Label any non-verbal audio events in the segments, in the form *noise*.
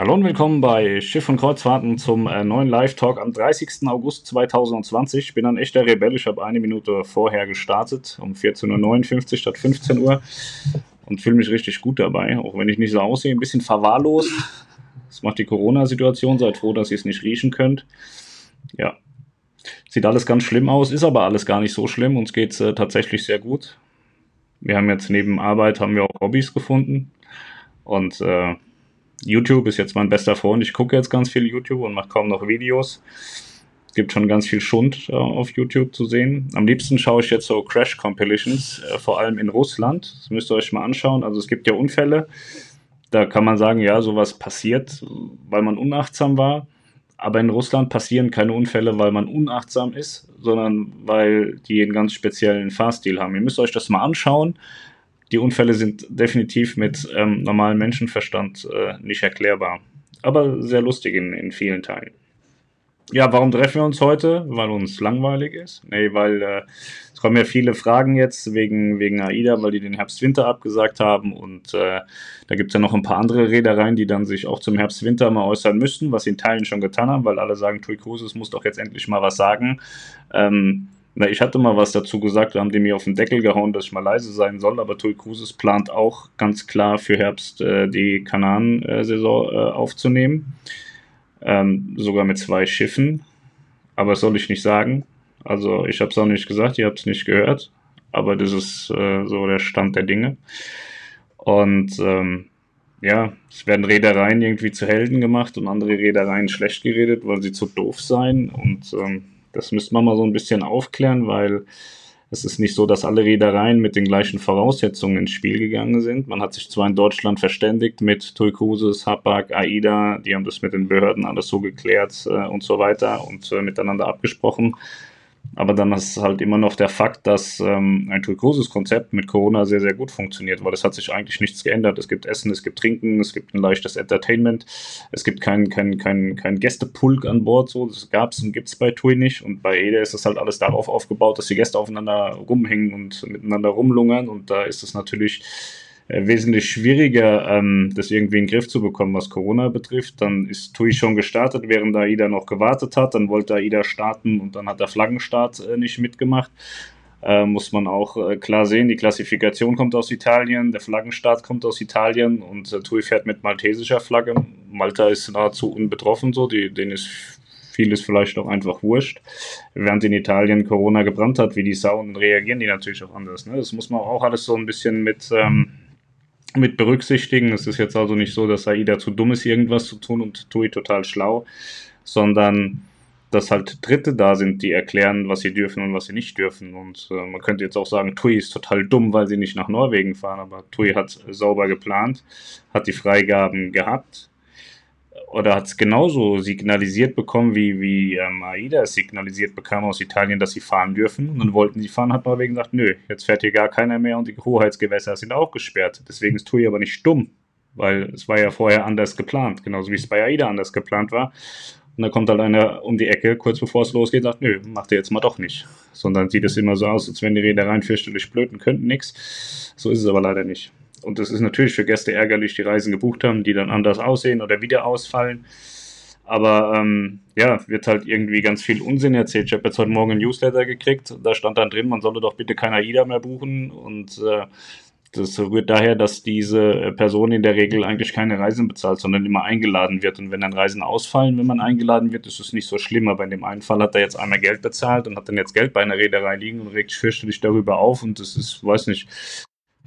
Hallo und willkommen bei Schiff und Kreuzfahrten zum äh, neuen Live-Talk am 30. August 2020. Ich bin ein echter Rebell. Ich habe eine Minute vorher gestartet, um 14.59 Uhr statt 15 Uhr und fühle mich richtig gut dabei, auch wenn ich nicht so aussehe. Ein bisschen verwahrlost. Das macht die Corona-Situation. Seid froh, dass ihr es nicht riechen könnt. Ja, sieht alles ganz schlimm aus, ist aber alles gar nicht so schlimm. Uns geht es äh, tatsächlich sehr gut. Wir haben jetzt neben Arbeit haben wir auch Hobbys gefunden und äh, YouTube ist jetzt mein bester Freund. Ich gucke jetzt ganz viel YouTube und mache kaum noch Videos. Es gibt schon ganz viel Schund äh, auf YouTube zu sehen. Am liebsten schaue ich jetzt so Crash Compilations, äh, vor allem in Russland. Das müsst ihr euch mal anschauen. Also es gibt ja Unfälle. Da kann man sagen, ja, sowas passiert, weil man unachtsam war. Aber in Russland passieren keine Unfälle, weil man unachtsam ist, sondern weil die einen ganz speziellen Fahrstil haben. Ihr müsst euch das mal anschauen die Unfälle sind definitiv mit ähm, normalem Menschenverstand äh, nicht erklärbar. Aber sehr lustig in, in vielen Teilen. Ja, warum treffen wir uns heute? Weil uns langweilig ist? Nee, weil äh, es kommen ja viele Fragen jetzt wegen, wegen AIDA, weil die den Herbst-Winter abgesagt haben und äh, da gibt es ja noch ein paar andere Reedereien, die dann sich auch zum Herbst-Winter mal äußern müssten, was sie in Teilen schon getan haben, weil alle sagen, Tui Cruises muss doch jetzt endlich mal was sagen. Ähm, na, ich hatte mal was dazu gesagt, da haben die mir auf den Deckel gehauen, dass ich mal leise sein soll, aber Tui Cruises plant auch ganz klar für Herbst äh, die Kanaren-Saison äh, aufzunehmen. Ähm, sogar mit zwei Schiffen. Aber das soll ich nicht sagen. Also ich habe es auch nicht gesagt, ihr habt es nicht gehört. Aber das ist äh, so der Stand der Dinge. Und ähm, ja, es werden Reedereien irgendwie zu Helden gemacht und andere Reedereien schlecht geredet, weil sie zu doof seien. Und ähm, das müsste man mal so ein bisschen aufklären, weil es ist nicht so, dass alle Reedereien mit den gleichen Voraussetzungen ins Spiel gegangen sind. Man hat sich zwar in Deutschland verständigt mit Tui Hapag, AIDA, die haben das mit den Behörden alles so geklärt äh, und so weiter und äh, miteinander abgesprochen. Aber dann ist halt immer noch der Fakt, dass ähm, ein großes Konzept mit Corona sehr, sehr gut funktioniert, weil es hat sich eigentlich nichts geändert. Es gibt Essen, es gibt Trinken, es gibt ein leichtes Entertainment, es gibt kein, kein, kein, kein Gästepulk an Bord, so. das gab es und gibt es bei TUI nicht. Und bei EDA ist das halt alles darauf aufgebaut, dass die Gäste aufeinander rumhängen und miteinander rumlungern. Und da ist es natürlich wesentlich schwieriger, ähm, das irgendwie in den Griff zu bekommen, was Corona betrifft. Dann ist TUI schon gestartet, während AIDA noch gewartet hat. Dann wollte AIDA starten und dann hat der Flaggenstart äh, nicht mitgemacht. Äh, muss man auch äh, klar sehen, die Klassifikation kommt aus Italien, der Flaggenstart kommt aus Italien und äh, TUI fährt mit maltesischer Flagge. Malta ist nahezu unbetroffen so, die, denen ist vieles vielleicht auch einfach wurscht. Während in Italien Corona gebrannt hat, wie die Sau, reagieren die natürlich auch anders. Ne? Das muss man auch alles so ein bisschen mit, ähm, mit berücksichtigen. Es ist jetzt also nicht so, dass AIDA zu dumm ist, irgendwas zu tun und TUI total schlau, sondern dass halt Dritte da sind, die erklären, was sie dürfen und was sie nicht dürfen. Und äh, man könnte jetzt auch sagen, TUI ist total dumm, weil sie nicht nach Norwegen fahren, aber TUI hat sauber geplant, hat die Freigaben gehabt, oder hat es genauso signalisiert bekommen, wie, wie ähm, AIDA es signalisiert bekam aus Italien, dass sie fahren dürfen. Und dann wollten sie fahren, hat Norwegen gesagt, nö, jetzt fährt hier gar keiner mehr und die Hoheitsgewässer sind auch gesperrt. Deswegen ist TUI aber nicht stumm, weil es war ja vorher anders geplant, genauso wie es bei AIDA anders geplant war. Und dann kommt halt einer um die Ecke, kurz bevor es losgeht, sagt, nö, macht ihr jetzt mal doch nicht. Sondern sieht es immer so aus, als wenn die Reedereien fürchterlich blöden könnten nichts. So ist es aber leider nicht. Und das ist natürlich für Gäste ärgerlich, die Reisen gebucht haben, die dann anders aussehen oder wieder ausfallen. Aber ähm, ja, wird halt irgendwie ganz viel Unsinn erzählt. Ich habe jetzt heute Morgen ein Newsletter gekriegt, da stand dann drin, man solle doch bitte kein AIDA mehr buchen. Und äh, das rührt daher, dass diese Person in der Regel eigentlich keine Reisen bezahlt, sondern immer eingeladen wird. Und wenn dann Reisen ausfallen, wenn man eingeladen wird, ist es nicht so schlimm. Aber in dem einen Fall hat er jetzt einmal Geld bezahlt und hat dann jetzt Geld bei einer Reederei liegen und regt sich fürchterlich darüber auf. Und das ist, weiß nicht,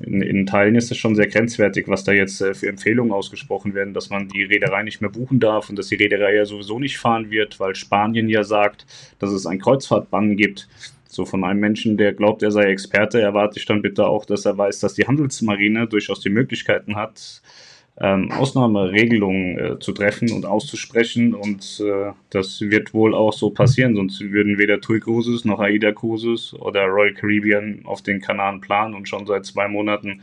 in, in, Teilen ist es schon sehr grenzwertig, was da jetzt äh, für Empfehlungen ausgesprochen werden, dass man die Reederei nicht mehr buchen darf und dass die Reederei ja sowieso nicht fahren wird, weil Spanien ja sagt, dass es ein Kreuzfahrtbann gibt. So von einem Menschen, der glaubt, er sei Experte, erwarte ich dann bitte auch, dass er weiß, dass die Handelsmarine durchaus die Möglichkeiten hat, ähm, Ausnahmeregelungen äh, zu treffen und auszusprechen. Und äh, das wird wohl auch so passieren, sonst würden weder TUI Cruises noch AIDA Cruises oder Royal Caribbean auf den Kanaren planen und schon seit zwei Monaten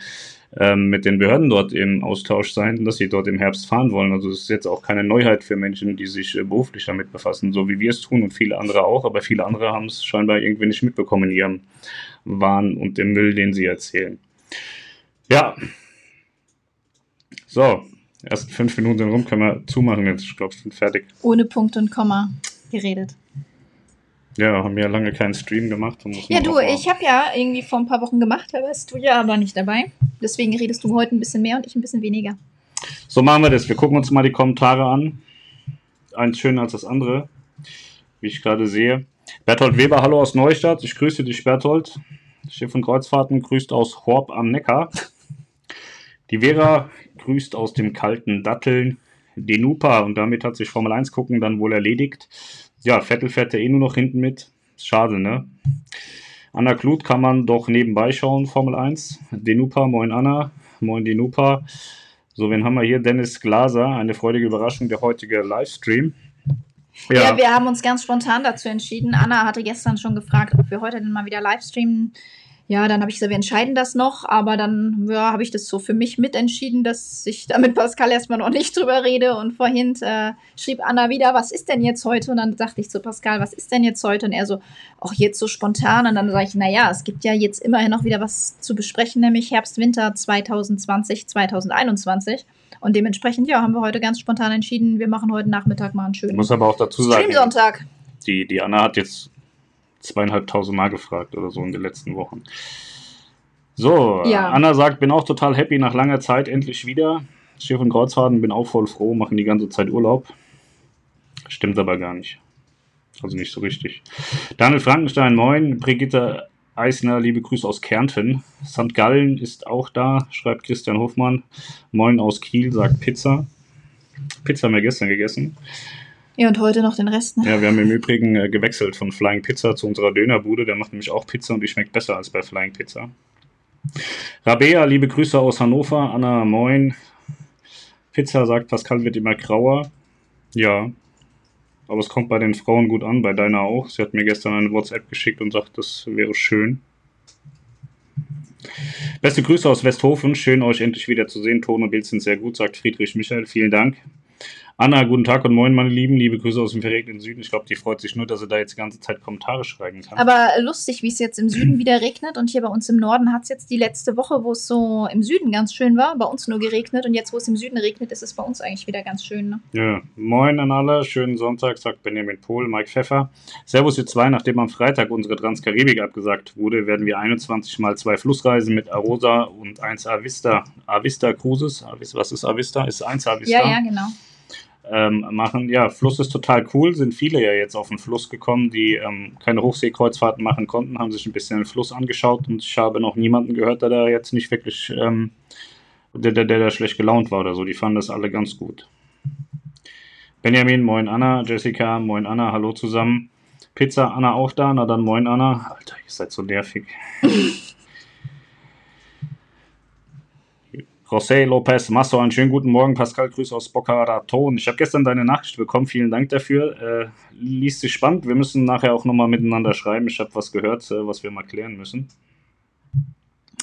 ähm, mit den Behörden dort im Austausch sein, dass sie dort im Herbst fahren wollen. Also es ist jetzt auch keine Neuheit für Menschen, die sich äh, beruflich damit befassen, so wie wir es tun und viele andere auch, aber viele andere haben es scheinbar irgendwie nicht mitbekommen in ihrem Wahn und dem Müll, den sie erzählen. Ja, so, Erst fünf Minuten sind rum, können wir zumachen jetzt. Ich glaube, ich bin fertig. Ohne Punkt und Komma geredet. Ja, haben ja lange keinen Stream gemacht. Ja, du, ich habe ja irgendwie vor ein paar Wochen gemacht, da warst du ja aber nicht dabei. Deswegen redest du heute ein bisschen mehr und ich ein bisschen weniger. So machen wir das. Wir gucken uns mal die Kommentare an. Eins schöner als das andere, wie ich gerade sehe. Berthold Weber, hallo aus Neustadt. Ich grüße dich, Berthold. Schiff und Kreuzfahrten grüßt aus Horb am Neckar. Die Vera grüßt aus dem kalten Datteln. Denupa und damit hat sich Formel 1 gucken dann wohl erledigt. Ja, Vettel fährt ja eh nur noch hinten mit. Schade, ne? Anna Kluth kann man doch nebenbei schauen, Formel 1. Denupa, moin Anna, moin Denupa. So, wen haben wir hier? Dennis Glaser, eine freudige Überraschung, der heutige Livestream. Ja. ja. wir haben uns ganz spontan dazu entschieden. Anna hatte gestern schon gefragt, ob wir heute denn mal wieder Livestreamen ja, dann habe ich gesagt, wir entscheiden das noch, aber dann ja, habe ich das so für mich mitentschieden, dass ich da mit Pascal erstmal noch nicht drüber rede. Und vorhin äh, schrieb Anna wieder, was ist denn jetzt heute? Und dann dachte ich zu Pascal, was ist denn jetzt heute? Und er so, auch jetzt so spontan. Und dann sage ich, naja, es gibt ja jetzt immerhin noch wieder was zu besprechen, nämlich Herbst, Winter 2020, 2021. Und dementsprechend, ja, haben wir heute ganz spontan entschieden, wir machen heute Nachmittag mal einen schönen ich muss aber auch dazu sagen, Stream-Sonntag. Die, die Anna hat jetzt zweieinhalbtausend Mal gefragt oder so in den letzten Wochen. So, ja. Anna sagt, bin auch total happy nach langer Zeit endlich wieder. Schiff und Kreuzfahrten, bin auch voll froh, machen die ganze Zeit Urlaub. Stimmt aber gar nicht. Also nicht so richtig. Daniel Frankenstein, moin. Brigitte Eisner, liebe Grüße aus Kärnten. St. Gallen ist auch da, schreibt Christian Hofmann. Moin aus Kiel, sagt Pizza. Pizza haben wir gestern gegessen. Ja, und heute noch den Rest. Ne? Ja, wir haben im Übrigen äh, gewechselt von Flying Pizza zu unserer Dönerbude. Der macht nämlich auch Pizza und die schmeckt besser als bei Flying Pizza. Rabea, liebe Grüße aus Hannover. Anna, moin. Pizza sagt, Pascal wird immer grauer. Ja, aber es kommt bei den Frauen gut an, bei deiner auch. Sie hat mir gestern eine WhatsApp geschickt und sagt, das wäre schön. Beste Grüße aus Westhofen. Schön, euch endlich wieder zu sehen. Ton und Bild sind sehr gut, sagt Friedrich Michael. Vielen Dank. Anna, guten Tag und moin, meine Lieben. Liebe Grüße aus dem verregneten Süden. Ich glaube, die freut sich nur, dass sie da jetzt die ganze Zeit Kommentare schreiben kann. Aber lustig, wie es jetzt im Süden *clears throat* wieder regnet und hier bei uns im Norden hat es jetzt die letzte Woche, wo es so im Süden ganz schön war, bei uns nur geregnet und jetzt, wo es im Süden regnet, ist es bei uns eigentlich wieder ganz schön. Ne? Ja, moin an alle. Schönen Sonntag, sagt Benjamin Pohl, Mike Pfeffer. Servus, ihr zwei. Nachdem am Freitag unsere Transkaribik abgesagt wurde, werden wir 21 mal zwei Flussreisen mit Arosa und 1 Avista, Avista Cruises. Was ist Avista? Ist 1 Avista? Ja, ja, genau ähm, machen. Ja, Fluss ist total cool. Sind viele ja jetzt auf den Fluss gekommen, die ähm, keine Hochseekreuzfahrten machen konnten, haben sich ein bisschen den Fluss angeschaut und ich habe noch niemanden gehört, der da jetzt nicht wirklich, ähm, der, der, der da schlecht gelaunt war oder so. Die fanden das alle ganz gut. Benjamin, moin Anna, Jessica, moin Anna, hallo zusammen. Pizza, Anna auch da, na dann moin Anna. Alter, ihr seid so nervig. *laughs* José Lopez Masso, einen schönen guten Morgen. Pascal, Grüße aus Boca Raton. Ich habe gestern deine Nachricht bekommen. Vielen Dank dafür. Äh, liest sich spannend. Wir müssen nachher auch nochmal miteinander schreiben. Ich habe was gehört, äh, was wir mal klären müssen.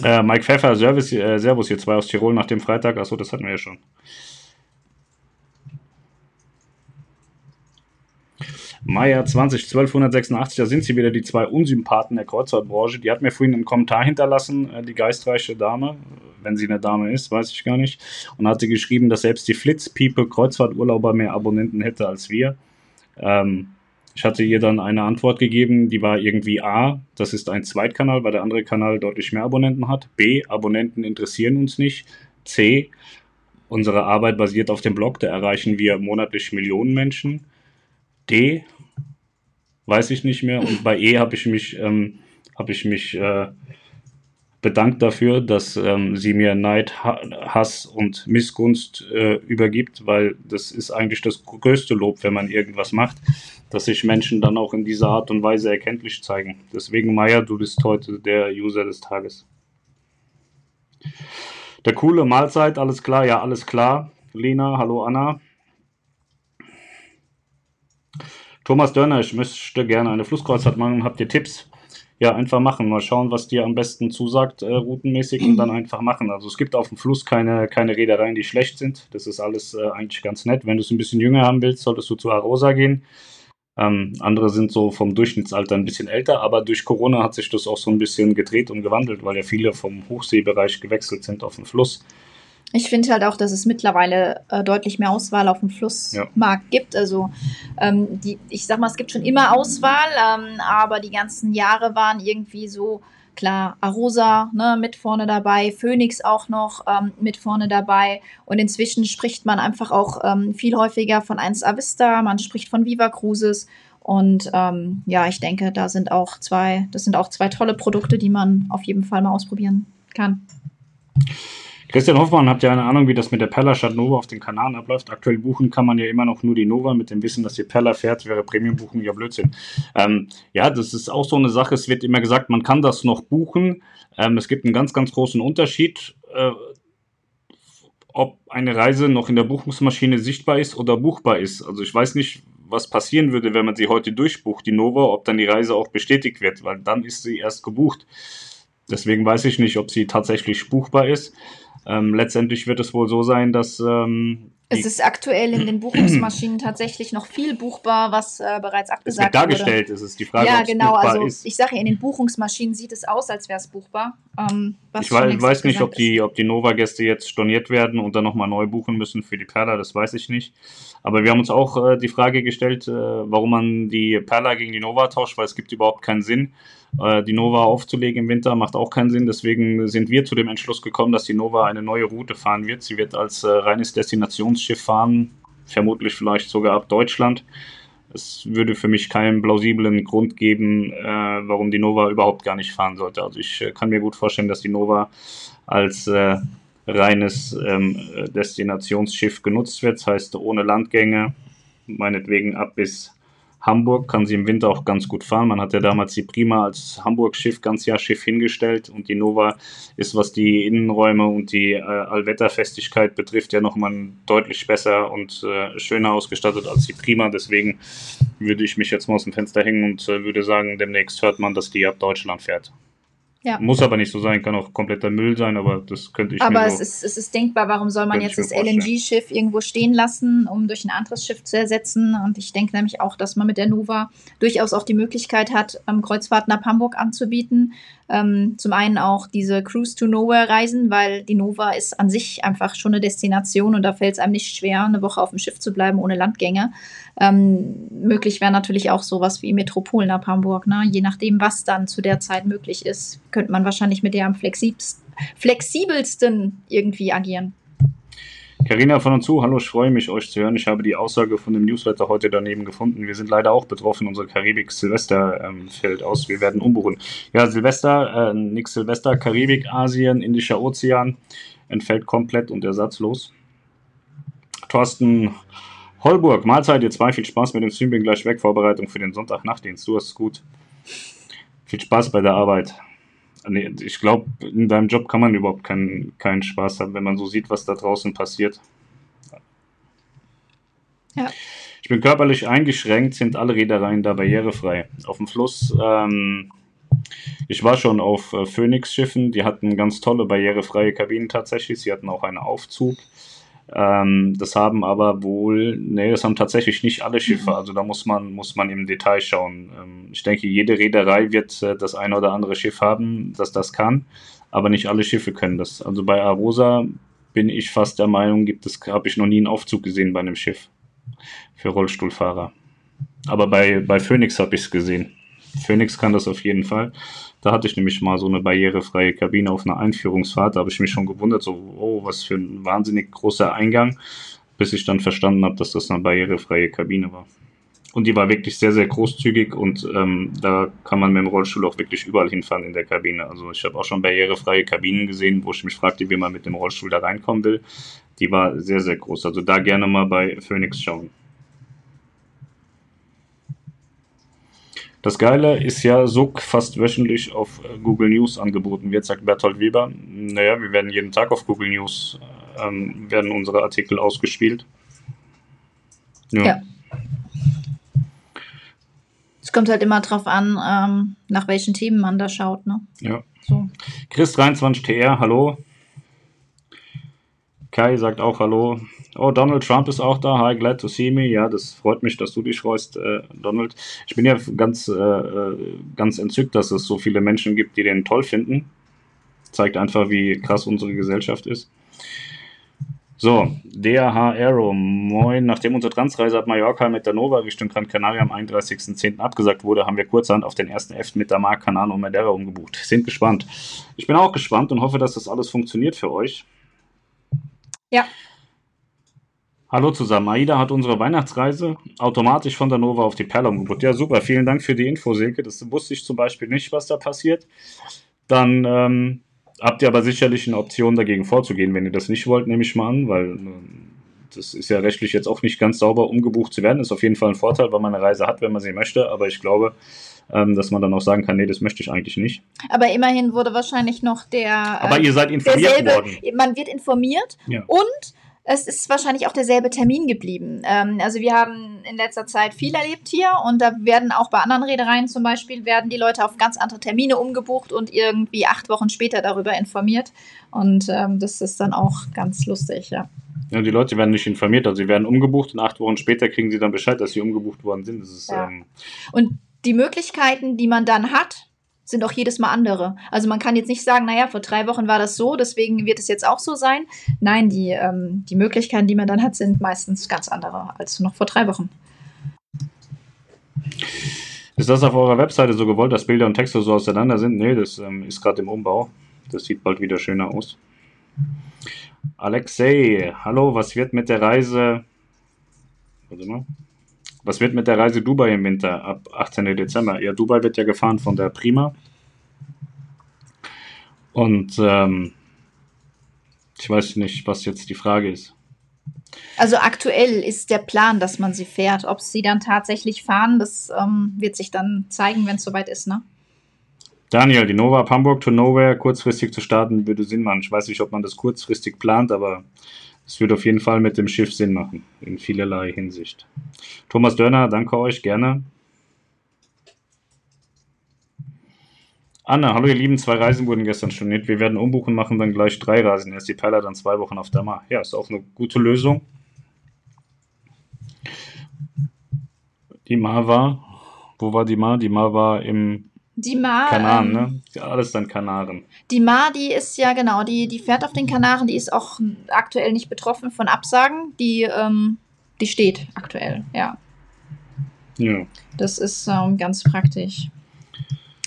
Äh, Mike Pfeffer, Service, äh, Servus, hier zwei aus Tirol nach dem Freitag. Achso, das hatten wir ja schon. Meier 20 1286, da sind sie wieder, die zwei Unsympathen der Kreuzfahrtbranche. Die hat mir vorhin einen Kommentar hinterlassen, äh, die geistreiche Dame, wenn sie eine Dame ist, weiß ich gar nicht, und hatte geschrieben, dass selbst die Flitz-People Kreuzfahrturlauber mehr Abonnenten hätte als wir. Ähm, ich hatte ihr dann eine Antwort gegeben, die war irgendwie A, das ist ein Zweitkanal, weil der andere Kanal deutlich mehr Abonnenten hat. B, Abonnenten interessieren uns nicht. C, unsere Arbeit basiert auf dem Blog, da erreichen wir monatlich Millionen Menschen. D, weiß ich nicht mehr. Und bei E habe ich mich, ähm, habe ich mich äh, bedankt dafür, dass ähm, sie mir Neid, Hass und Missgunst äh, übergibt, weil das ist eigentlich das größte Lob, wenn man irgendwas macht, dass sich Menschen dann auch in dieser Art und Weise erkenntlich zeigen. Deswegen, Maya, du bist heute der User des Tages. Der coole Mahlzeit, alles klar, ja, alles klar. Lena, hallo Anna. Thomas Dörner, ich möchte gerne eine Flusskreuzfahrt machen. Habt ihr Tipps? Ja, einfach machen. Mal schauen, was dir am besten zusagt, äh, routenmäßig, und dann einfach machen. Also es gibt auf dem Fluss keine, keine Reedereien, die schlecht sind. Das ist alles äh, eigentlich ganz nett. Wenn du es ein bisschen jünger haben willst, solltest du zu Arosa gehen. Ähm, andere sind so vom Durchschnittsalter ein bisschen älter, aber durch Corona hat sich das auch so ein bisschen gedreht und gewandelt, weil ja viele vom Hochseebereich gewechselt sind auf den Fluss. Ich finde halt auch, dass es mittlerweile äh, deutlich mehr Auswahl auf dem Flussmarkt ja. gibt. Also ähm, die, ich sag mal, es gibt schon immer Auswahl, ähm, aber die ganzen Jahre waren irgendwie so, klar, Arosa ne, mit vorne dabei, Phoenix auch noch ähm, mit vorne dabei. Und inzwischen spricht man einfach auch ähm, viel häufiger von 1A Vista, man spricht von Viva Cruises. Und ähm, ja, ich denke, da sind auch zwei, das sind auch zwei tolle Produkte, die man auf jeden Fall mal ausprobieren kann. Christian Hoffmann, habt ihr eine Ahnung, wie das mit der Perla statt Nova auf den Kanaren abläuft? Aktuell buchen kann man ja immer noch nur die Nova mit dem Wissen, dass die Perla fährt, wäre Premium-Buchen ja Blödsinn. Ähm, ja, das ist auch so eine Sache. Es wird immer gesagt, man kann das noch buchen. Ähm, es gibt einen ganz, ganz großen Unterschied, äh, ob eine Reise noch in der Buchungsmaschine sichtbar ist oder buchbar ist. Also ich weiß nicht, was passieren würde, wenn man sie heute durchbucht, die Nova, ob dann die Reise auch bestätigt wird, weil dann ist sie erst gebucht. Deswegen weiß ich nicht, ob sie tatsächlich buchbar ist. Ähm, letztendlich wird es wohl so sein, dass. Ähm, es ist aktuell in den *clears throat* Buchungsmaschinen tatsächlich noch viel buchbar, was äh, bereits abgesagt es wird dargestellt, wurde. ist es die Frage, ja, genau, also ist. Ich sage, in den Buchungsmaschinen sieht es aus, als wäre es buchbar. Ähm, ich weiß, weiß nicht, ob die, ob die Nova-Gäste jetzt storniert werden und dann nochmal neu buchen müssen für die Perla, das weiß ich nicht. Aber wir haben uns auch äh, die Frage gestellt, äh, warum man die Perla gegen die Nova tauscht, weil es gibt überhaupt keinen Sinn. Äh, die Nova aufzulegen im Winter macht auch keinen Sinn. Deswegen sind wir zu dem Entschluss gekommen, dass die Nova eine neue Route fahren wird. Sie wird als äh, reines Destinationsschiff fahren, vermutlich vielleicht sogar ab Deutschland. Es würde für mich keinen plausiblen Grund geben, äh, warum die Nova überhaupt gar nicht fahren sollte. Also ich äh, kann mir gut vorstellen, dass die Nova als äh, reines ähm, Destinationsschiff genutzt wird. Das heißt, ohne Landgänge, meinetwegen ab bis Hamburg kann sie im Winter auch ganz gut fahren. Man hat ja damals die Prima als Hamburg-Schiff, ganz Jahr Schiff hingestellt und die Nova ist, was die Innenräume und die äh, Allwetterfestigkeit betrifft, ja nochmal deutlich besser und äh, schöner ausgestattet als die Prima. Deswegen würde ich mich jetzt mal aus dem Fenster hängen und äh, würde sagen, demnächst hört man, dass die ab Deutschland fährt. Ja. Muss aber nicht so sein, kann auch kompletter Müll sein, aber das könnte ich Aber es, so, ist, es ist denkbar, warum soll man jetzt das LNG-Schiff irgendwo stehen lassen, um durch ein anderes Schiff zu ersetzen? Und ich denke nämlich auch, dass man mit der Nova durchaus auch die Möglichkeit hat, Kreuzfahrten ab Hamburg anzubieten. Ähm, zum einen auch diese Cruise to Nowhere Reisen, weil die Nova ist an sich einfach schon eine Destination und da fällt es einem nicht schwer, eine Woche auf dem Schiff zu bleiben ohne Landgänge. Ähm, möglich wäre natürlich auch sowas wie Metropolen ab Hamburg. Ne? Je nachdem, was dann zu der Zeit möglich ist, könnte man wahrscheinlich mit der am flexibelsten irgendwie agieren. Carina von und zu, hallo, ich freue mich, euch zu hören. Ich habe die Aussage von dem Newsletter heute daneben gefunden. Wir sind leider auch betroffen. Unsere Karibik Silvester ähm, fällt aus. Wir werden umbuchen. Ja, Silvester, äh, nix Silvester, Karibik, Asien, Indischer Ozean entfällt komplett und ersatzlos. Thorsten Holburg, Mahlzeit, ihr zwei, viel Spaß mit dem Stream, bin gleich weg. Vorbereitung für den Sonntag-Nachtdienst. Du hast es gut. Viel Spaß bei der Arbeit nee, ich glaube, in deinem Job kann man überhaupt keinen, keinen Spaß haben, wenn man so sieht, was da draußen passiert. Ja. Ich bin körperlich eingeschränkt, sind alle Reedereien da barrierefrei. Auf dem Fluss, ähm, ich war schon auf äh, Phoenix-Schiffen, die hatten ganz tolle barrierefreie Kabinen tatsächlich. Sie hatten auch einen Aufzug. Ähm, das haben aber wohl, nee, das haben tatsächlich nicht alle Schiffe. Mhm. Also da muss man, muss man im Detail schauen. Ähm, ich denke, jede Reederei wird äh, das eine oder andere Schiff haben, das das kann, aber nicht alle Schiffe können das. Also bei Arosa bin ich fast der Meinung, gibt es, habe ich noch nie einen Aufzug gesehen bei einem Schiff für Rollstuhlfahrer. Aber bei, bei Phoenix habe ich es gesehen. Phoenix kann das auf jeden Fall. Da hatte ich nämlich mal so eine barrierefreie Kabine auf einer Einführungsfahrt. Da habe ich mich schon gewundert, so, oh, was für ein wahnsinnig großer Eingang, bis ich dann verstanden habe, dass das eine barrierefreie Kabine war. Und die war wirklich sehr, sehr großzügig und ähm, da kann man mit dem Rollstuhl auch wirklich überall hinfahren in der Kabine. Also ich habe auch schon barrierefreie Kabinen gesehen, wo ich mich fragte, wie man mit dem Rollstuhl da reinkommen will. Die war sehr, sehr groß. Also da gerne mal bei Phoenix schauen. Das Geile ist ja, SUK fast wöchentlich auf äh, Google News angeboten wird, sagt Bertolt Weber. Naja, wir werden jeden Tag auf Google News, ähm, werden unsere Artikel ausgespielt. Ja. ja. Es kommt halt immer drauf an, ähm, nach welchen Themen man da schaut, ne? Ja. So. Chris23TR, hallo. Kai sagt auch Hallo. Oh, Donald Trump ist auch da. Hi, glad to see me. Ja, das freut mich, dass du dich freust, äh, Donald. Ich bin ja ganz, äh, äh, ganz entzückt, dass es so viele Menschen gibt, die den toll finden. Zeigt einfach, wie krass unsere Gesellschaft ist. So, DH Aero, moin. Nachdem unsere Transreise ab Mallorca mit der Nova Richtung Gran Canaria am 31.10. abgesagt wurde, haben wir kurzerhand auf den ersten F mit der Mar Canano und Madeira umgebucht. Sind gespannt. Ich bin auch gespannt und hoffe, dass das alles funktioniert für euch. Ja. Hallo zusammen. AIDA hat unsere Weihnachtsreise automatisch von der Nova auf die Perla umgebucht. Ja, super. Vielen Dank für die Info, Silke. Das wusste ich zum Beispiel nicht, was da passiert. Dann ähm, habt ihr aber sicherlich eine Option dagegen vorzugehen, wenn ihr das nicht wollt, nehme ich mal an, weil äh, das ist ja rechtlich jetzt auch nicht ganz sauber umgebucht zu werden. Ist auf jeden Fall ein Vorteil, weil man eine Reise hat, wenn man sie möchte. Aber ich glaube, ähm, dass man dann auch sagen kann, nee, das möchte ich eigentlich nicht. Aber immerhin wurde wahrscheinlich noch der. Aber äh, ihr seid informiert derselbe, worden. Man wird informiert ja. und es ist wahrscheinlich auch derselbe Termin geblieben. Ähm, also wir haben in letzter Zeit viel erlebt hier und da werden auch bei anderen Reedereien zum Beispiel, werden die Leute auf ganz andere Termine umgebucht und irgendwie acht Wochen später darüber informiert. Und ähm, das ist dann auch ganz lustig, ja. Ja, die Leute werden nicht informiert, also sie werden umgebucht und acht Wochen später kriegen sie dann Bescheid, dass sie umgebucht worden sind. Ist, ja. ähm und die Möglichkeiten, die man dann hat, sind auch jedes Mal andere. Also man kann jetzt nicht sagen, naja, vor drei Wochen war das so, deswegen wird es jetzt auch so sein. Nein, die, ähm, die Möglichkeiten, die man dann hat, sind meistens ganz andere als noch vor drei Wochen. Ist das auf eurer Webseite so gewollt, dass Bilder und Texte so auseinander sind? Nee, das ähm, ist gerade im Umbau. Das sieht bald wieder schöner aus. Alexei, hallo, was wird mit der Reise? Warte mal. Was wird mit der Reise Dubai im Winter ab 18. Dezember? Ja, Dubai wird ja gefahren von der Prima. Und ähm, ich weiß nicht, was jetzt die Frage ist. Also aktuell ist der Plan, dass man sie fährt. Ob sie dann tatsächlich fahren, das ähm, wird sich dann zeigen, wenn es soweit ist, ne? Daniel, die Nova ab Hamburg to Nowhere kurzfristig zu starten, würde Sinn machen. Ich weiß nicht, ob man das kurzfristig plant, aber es würde auf jeden Fall mit dem Schiff Sinn machen, in vielerlei Hinsicht. Thomas Dörner, danke euch, gerne. Anna, hallo ihr Lieben, zwei Reisen wurden gestern storniert. Wir werden umbuchen, machen dann gleich drei Reisen. Erst die Perla, dann zwei Wochen auf der Mar. Ja, ist auch eine gute Lösung. Die Mar war, wo war die Mar? Die Mar war im die Mar. Kanaren, ähm, ne? Ja, alles dann Kanaren. Die Mar, die ist ja genau, die, die fährt auf den Kanaren, die ist auch aktuell nicht betroffen von Absagen. Die, ähm, die steht aktuell, ja. Ja. Das ist ähm, ganz praktisch.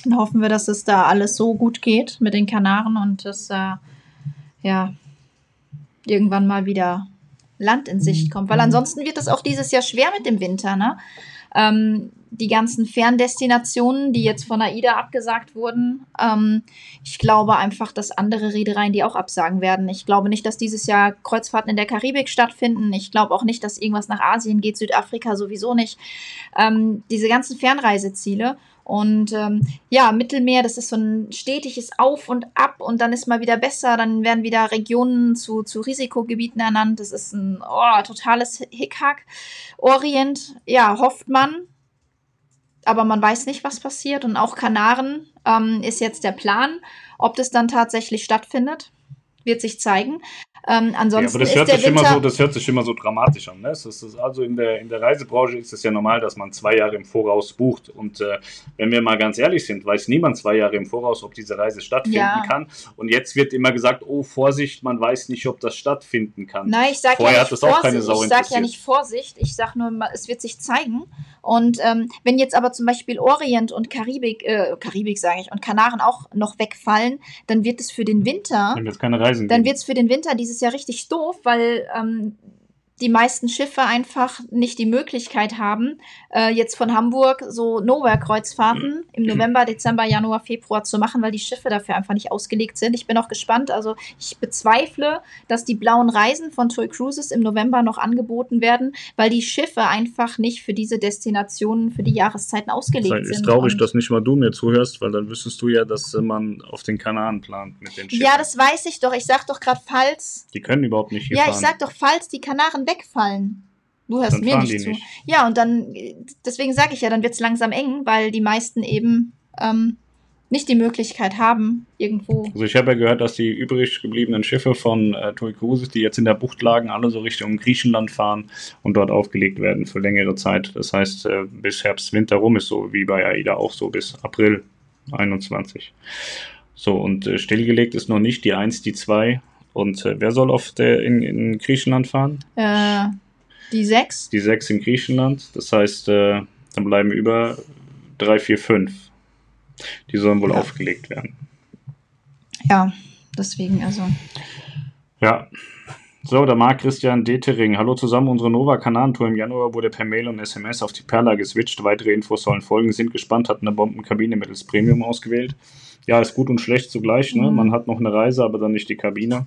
Dann hoffen wir, dass es da alles so gut geht mit den Kanaren und dass äh, ja irgendwann mal wieder Land in Sicht kommt. Weil ansonsten wird es auch dieses Jahr schwer mit dem Winter, ne? Ähm, die ganzen Ferndestinationen, die jetzt von AIDA abgesagt wurden. Ähm, ich glaube einfach, dass andere Reedereien die auch absagen werden. Ich glaube nicht, dass dieses Jahr Kreuzfahrten in der Karibik stattfinden. Ich glaube auch nicht, dass irgendwas nach Asien geht, Südafrika sowieso nicht. Ähm, diese ganzen Fernreiseziele. Und ähm, ja, Mittelmeer, das ist so ein stetiges Auf und Ab und dann ist mal wieder besser, dann werden wieder Regionen zu, zu Risikogebieten ernannt. Das ist ein oh, totales Hickhack. Orient, ja, hofft man, aber man weiß nicht, was passiert. Und auch Kanaren ähm, ist jetzt der Plan. Ob das dann tatsächlich stattfindet, wird sich zeigen. Ähm, ansonsten ja, aber das hört, sich immer so, das hört sich immer so dramatisch an. Ne? Es ist, also in der, in der Reisebranche ist es ja normal, dass man zwei Jahre im Voraus bucht. Und äh, wenn wir mal ganz ehrlich sind, weiß niemand zwei Jahre im Voraus, ob diese Reise stattfinden ja. kann. Und jetzt wird immer gesagt, oh Vorsicht, man weiß nicht, ob das stattfinden kann. Nein, ich sage ja nicht Vorsicht. ich sage ja nicht Vorsicht. Ich sage nur, es wird sich zeigen. Und ähm, wenn jetzt aber zum Beispiel Orient und Karibik, äh, Karibik sage ich, und Kanaren auch noch wegfallen, dann wird es für den Winter. Dann wird es keine Reisen Dann wird es für den Winter dieses Jahr richtig doof, weil ähm, die meisten Schiffe einfach nicht die Möglichkeit haben, äh, jetzt von Hamburg so Nowhere-Kreuzfahrten *clears throat* im November, Dezember, Januar, Februar zu machen, weil die Schiffe dafür einfach nicht ausgelegt sind. Ich bin auch gespannt. Also ich bezweifle, dass die blauen Reisen von Toy Cruises im November noch angeboten werden, weil die Schiffe einfach nicht für diese Destinationen, für die Jahreszeiten ausgelegt sind. Ist traurig, dass nicht mal du mir zuhörst, weil dann wüsstest du ja, dass man auf den Kanaren plant mit den Schiffen. Ja, das weiß ich doch. Ich sag doch gerade, falls. Die können überhaupt nicht hier Ja, fahren. ich sag doch, falls die Kanaren wegfallen. Du hörst dann mir nicht zu. Nicht. Ja, und dann, deswegen sage ich ja, dann wird es langsam eng, weil die meisten eben ähm, nicht die Möglichkeit haben, irgendwo. Also ich habe ja gehört, dass die übrig gebliebenen Schiffe von äh, Tui Cruises, die jetzt in der Bucht lagen, alle so Richtung Griechenland fahren und dort aufgelegt werden für längere Zeit. Das heißt, äh, bis Herbst, Winter rum ist so wie bei AIDA auch so bis April 21. So, und äh, stillgelegt ist noch nicht die 1, die 2 Und äh, wer soll auf der in, in Griechenland fahren? Äh, die sechs. Die sechs in Griechenland. Das heißt, äh, dann bleiben über drei, vier, fünf. Die sollen wohl ja. aufgelegt werden. Ja, deswegen also. Ja. So, da mag Christian Detering. Hallo zusammen, unsere Nova Kanantour im Januar wurde per Mail und SMS auf die Perla geswitcht. Weitere Infos sollen folgen. Sind gespannt, hat eine Bombenkabine mittels Premium ausgewählt. Ja, ist gut und schlecht zugleich. Ne? Mhm. Man hat noch eine Reise, aber dann nicht die Kabine.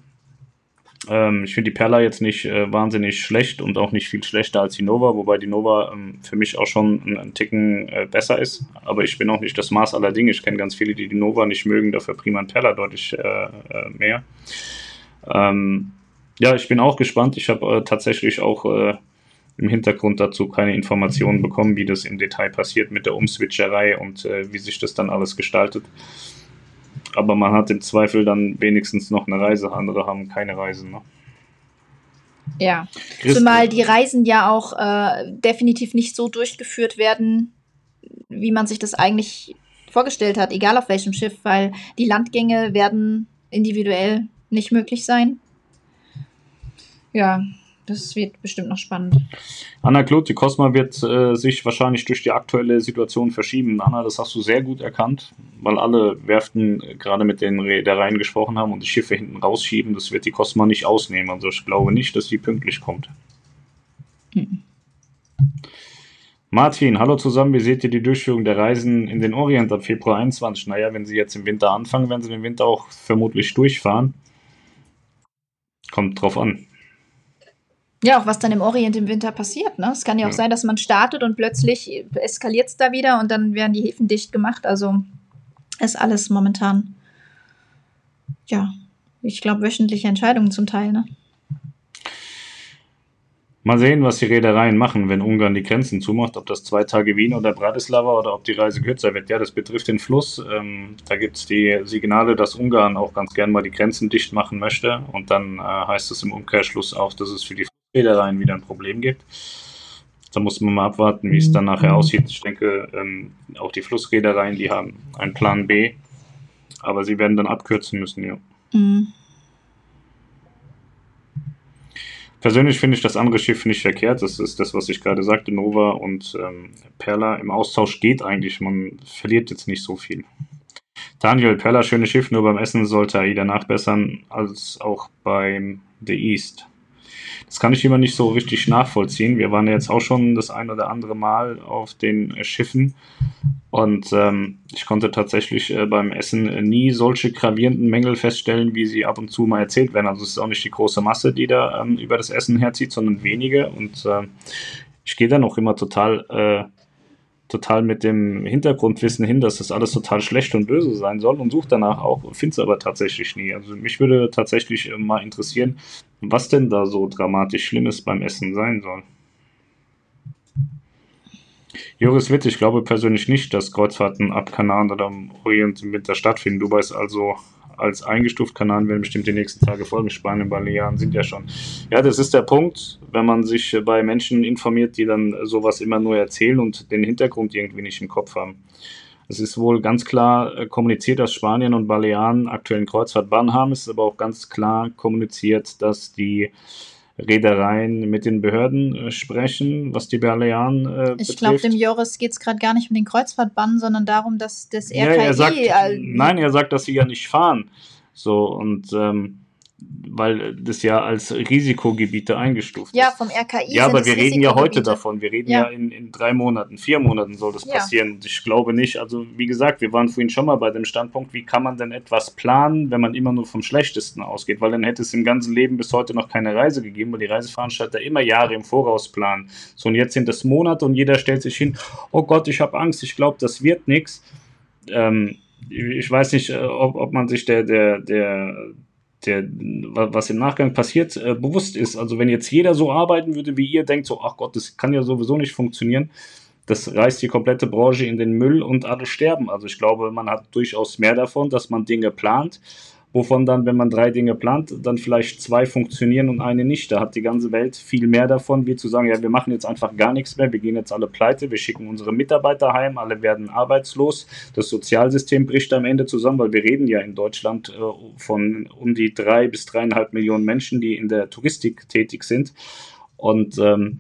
Ähm, ich finde die Perla jetzt nicht äh, wahnsinnig schlecht und auch nicht viel schlechter als die Nova, wobei die Nova ähm, für mich auch schon einen, Ticken äh, besser ist. Aber ich bin auch nicht das Maß aller Dinge. Ich kenne ganz viele, die die Nova nicht mögen, dafür prima ein Perla deutlich äh, äh, mehr. Ähm, ja, ich bin auch gespannt. Ich habe äh, tatsächlich auch äh, im Hintergrund dazu keine Informationen bekommen, wie das im Detail passiert mit der Umswitcherei und wie sich das dann alles gestaltet aber man hat im Zweifel dann wenigstens noch eine Reise. Andere haben keine Reisen. Ne? Ja, Christ zumal die Reisen ja auch äh, definitiv nicht so durchgeführt werden, wie man sich das eigentlich vorgestellt hat, egal auf welchem Schiff, weil die Landgänge werden individuell nicht möglich sein. Ja, das wird bestimmt noch spannend. Anna Klut, die Cosma wird äh, sich wahrscheinlich durch die aktuelle Situation verschieben. Anna, das hast du sehr gut erkannt, weil alle Werften äh, gerade mit den Reedereien gesprochen haben und die Schiffe hinten rausschieben. Das wird die Cosma nicht ausnehmen. Also ich glaube nicht, dass sie pünktlich kommt. Mhm. Martin, hallo zusammen. Wie seht ihr die Durchführung der Reisen in den Orient ab Februar 21? Naja, wenn sie jetzt im Winter anfangen, werden sie im Winter auch vermutlich durchfahren. Kommt drauf an. Ja, auch was dann im Orient im Winter passiert. Ne? Es kann ja auch ja. sein, dass man startet und plötzlich eskaliert es da wieder und dann werden die Häfen dicht gemacht. Also ist alles momentan, ja, ich glaube, wöchentliche Entscheidungen zum Teil. Ne? Mal sehen, was die Reedereien machen, wenn Ungarn die Grenzen zumacht, ob das zwei Tage Wien oder Bratislava oder ob die Reise kürzer wird. Ja, das betrifft den Fluss. Ähm, da gibt es die Signale, dass Ungarn auch ganz gern mal die Grenzen dicht machen möchte. Und dann äh, heißt es im Umkehrschluss auch, dass es für die Reedereien wieder ein Problem gibt. Da muss man mal abwarten, wie es dann nachher aussieht. Ich denke, ähm, auch die Flussreedereien, die haben einen Plan B, aber sie werden dann abkürzen müssen, ja. Mhm. Persönlich finde ich das andere Schiff nicht verkehrt. Das ist das, was ich gerade sagte. Nova und ähm, Perla im Austausch geht eigentlich. Man verliert jetzt nicht so viel. Daniel, Perla, schönes Schiff, nur beim Essen sollte AIDA nachbessern, als auch beim The East. Das kann ich immer nicht so richtig nachvollziehen. Wir waren ja jetzt auch schon das ein oder andere Mal auf den äh, Schiffen und ähm, ich konnte tatsächlich äh, beim Essen äh, nie solche gravierenden Mängel feststellen, wie sie ab und zu mal erzählt werden. Also es ist auch nicht die große Masse, die da ähm, über das Essen herzieht, sondern wenige und äh, ich gehe da noch immer total äh, total mit dem Hintergrundwissen hin, dass das alles total schlecht und böse sein soll und suche danach auch, finde es aber tatsächlich nie. Also mich würde tatsächlich äh, mal interessieren, was denn da so dramatisch Schlimmes beim Essen sein soll. Joris Witt, ich glaube persönlich nicht, dass Kreuzfahrten ab Kanaren oder am Orient im Winter stattfinden. Dubai ist also als eingestuft. Kanaren werden bestimmt die nächsten Tage folgen. Spanien, Balearen sind ja schon. Ja, das ist der Punkt, wenn man sich bei Menschen informiert, die dann sowas immer nur erzählen und den Hintergrund irgendwie nicht im Kopf haben. Es ist wohl ganz klar äh, kommuniziert, dass Spanien und Balearen aktuellen Kreuzfahrtbahn haben. Es ist aber auch ganz klar kommuniziert, dass die Reedereien mit den Behörden äh, sprechen, was die Balearen äh, Ich glaube, dem Joris geht es gerade gar nicht um den Kreuzfahrtbann, sondern darum, dass das RKI... Ja, er sagt, nein, er sagt, dass sie ja nicht fahren. So, und ähm, weil das ja als Risikogebiete eingestuft ja, ist. Ja, vom RKI. Ja, aber wir reden ja heute davon. Wir reden ja, ja in, in, drei Monaten, vier Monaten soll das passieren. Ich glaube nicht, also wie gesagt, wir waren vorhin schon mal bei dem Standpunkt, wie kann man denn etwas planen, wenn man immer nur vom Schlechtesten ausgeht? Weil dann hätte es im ganzen Leben bis heute noch keine Reise gegeben, weil die Reiseveranstalter immer Jahre im Voraus planen. So, und jetzt sind es Monate und jeder stellt sich hin, oh Gott, ich habe Angst, ich glaube, das wird nichts. Ähm, ich weiß nicht, äh, ob, ob man sich der, der, der, der, was im Nachgang passiert, äh, bewusst ist. Also wenn jetzt jeder so arbeiten würde, wie ihr denkt, so, ach Gott, das kann ja sowieso nicht funktionieren, das reißt die komplette Branche in den Müll und alle sterben. Also ich glaube, man hat durchaus mehr davon, dass man Dinge plant wovon dann, wenn man drei Dinge plant, dann vielleicht zwei funktionieren und eine nicht. Da hat die ganze Welt viel mehr davon, wie zu sagen, ja, wir machen jetzt einfach gar nichts mehr, wir gehen jetzt alle pleite, wir schicken unsere Mitarbeiter heim, alle werden arbeitslos, das Sozialsystem bricht am Ende zusammen, weil wir reden ja in Deutschland äh, von um die drei bis dreieinhalb Millionen Menschen, die in der Touristik tätig sind. Und ähm,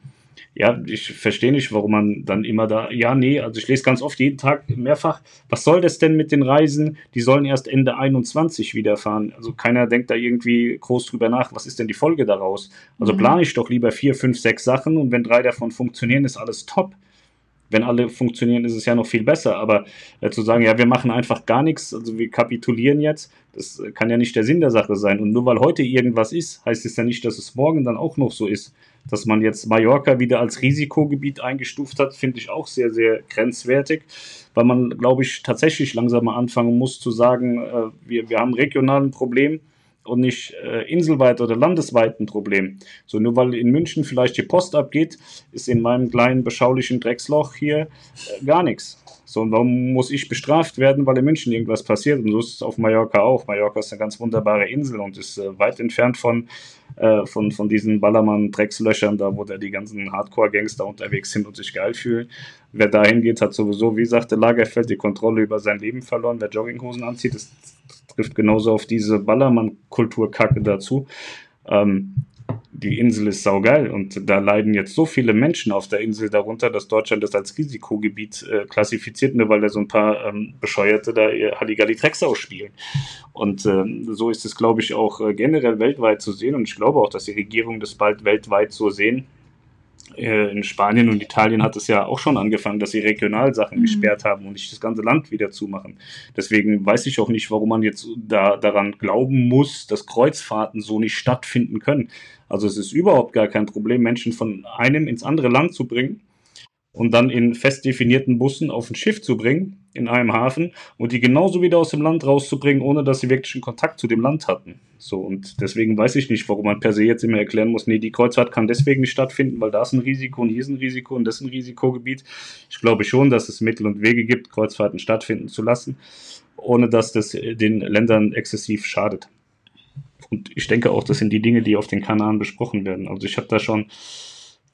ja, ich verstehe nicht, warum man dann immer da, ja, nee, also ich lese ganz oft jeden Tag mehrfach, was soll das denn mit den Reisen? Die sollen erst Ende 21 wieder fahren. Also keiner denkt da irgendwie groß drüber nach, was ist denn die Folge daraus? Also mhm. plane ich doch lieber vier, fünf, sechs Sachen und wenn drei davon funktionieren, ist alles top. Wenn alle funktionieren, ist es ja noch viel besser. Aber äh, zu sagen, ja, wir machen einfach gar nichts, also wir kapitulieren jetzt, das kann ja nicht der Sinn der Sache sein. Und nur weil heute irgendwas ist, heißt es ja nicht, dass es morgen dann auch noch so ist. Dass man jetzt Mallorca wieder als Risikogebiet eingestuft hat, finde ich auch sehr, sehr grenzwertig, weil man, glaube ich, tatsächlich langsam mal anfangen muss zu sagen, äh, wir, wir haben regionalen Problem und nicht äh, inselweit oder landesweit ein Problem. So nur weil in München vielleicht die Post abgeht, ist in meinem kleinen beschaulichen Drecksloch hier äh, gar nichts. So, und warum muss ich bestraft werden, weil in München irgendwas passiert? Und so ist es auf Mallorca auch. Mallorca ist eine ganz wunderbare Insel und ist äh, weit entfernt von, äh, von, von diesen Ballermann-Dreckslöchern, da wo da die ganzen Hardcore-Gangster unterwegs sind und sich geil fühlen. Wer dahin geht, hat sowieso, wie sagte Lagerfeld, die Kontrolle über sein Leben verloren. Wer Jogginghosen anzieht, das trifft genauso auf diese Ballermann-Kulturkacke dazu. Ähm, die Insel ist saugeil und da leiden jetzt so viele Menschen auf der Insel darunter, dass Deutschland das als Risikogebiet äh, klassifiziert, nur weil da so ein paar ähm, Bescheuerte da ihr Halligalli Drecksau spielen. Und ähm, so ist es, glaube ich, auch äh, generell weltweit zu sehen und ich glaube auch, dass die Regierungen das bald weltweit so sehen. Äh, in Spanien und Italien hat es ja auch schon angefangen, dass sie Regionalsachen mhm. gesperrt haben und nicht das ganze Land wieder zumachen. Deswegen weiß ich auch nicht, warum man jetzt da, daran glauben muss, dass Kreuzfahrten so nicht stattfinden können. Also es ist überhaupt gar kein Problem, Menschen von einem ins andere Land zu bringen und dann in fest definierten Bussen auf ein Schiff zu bringen, in einem Hafen, und die genauso wieder aus dem Land rauszubringen, ohne dass sie wirklich einen Kontakt zu dem Land hatten. So, und deswegen weiß ich nicht, warum man per se jetzt immer erklären muss, nee, die Kreuzfahrt kann deswegen nicht stattfinden, weil da ist ein Risiko und hier ist ein Risiko und das ist ein Risikogebiet. Ich glaube schon, dass es Mittel und Wege gibt, Kreuzfahrten stattfinden zu lassen, ohne dass das den Ländern exzessiv schadet. Und ich denke auch, das sind die Dinge, die auf den Kanaren besprochen werden. Also ich habe da schon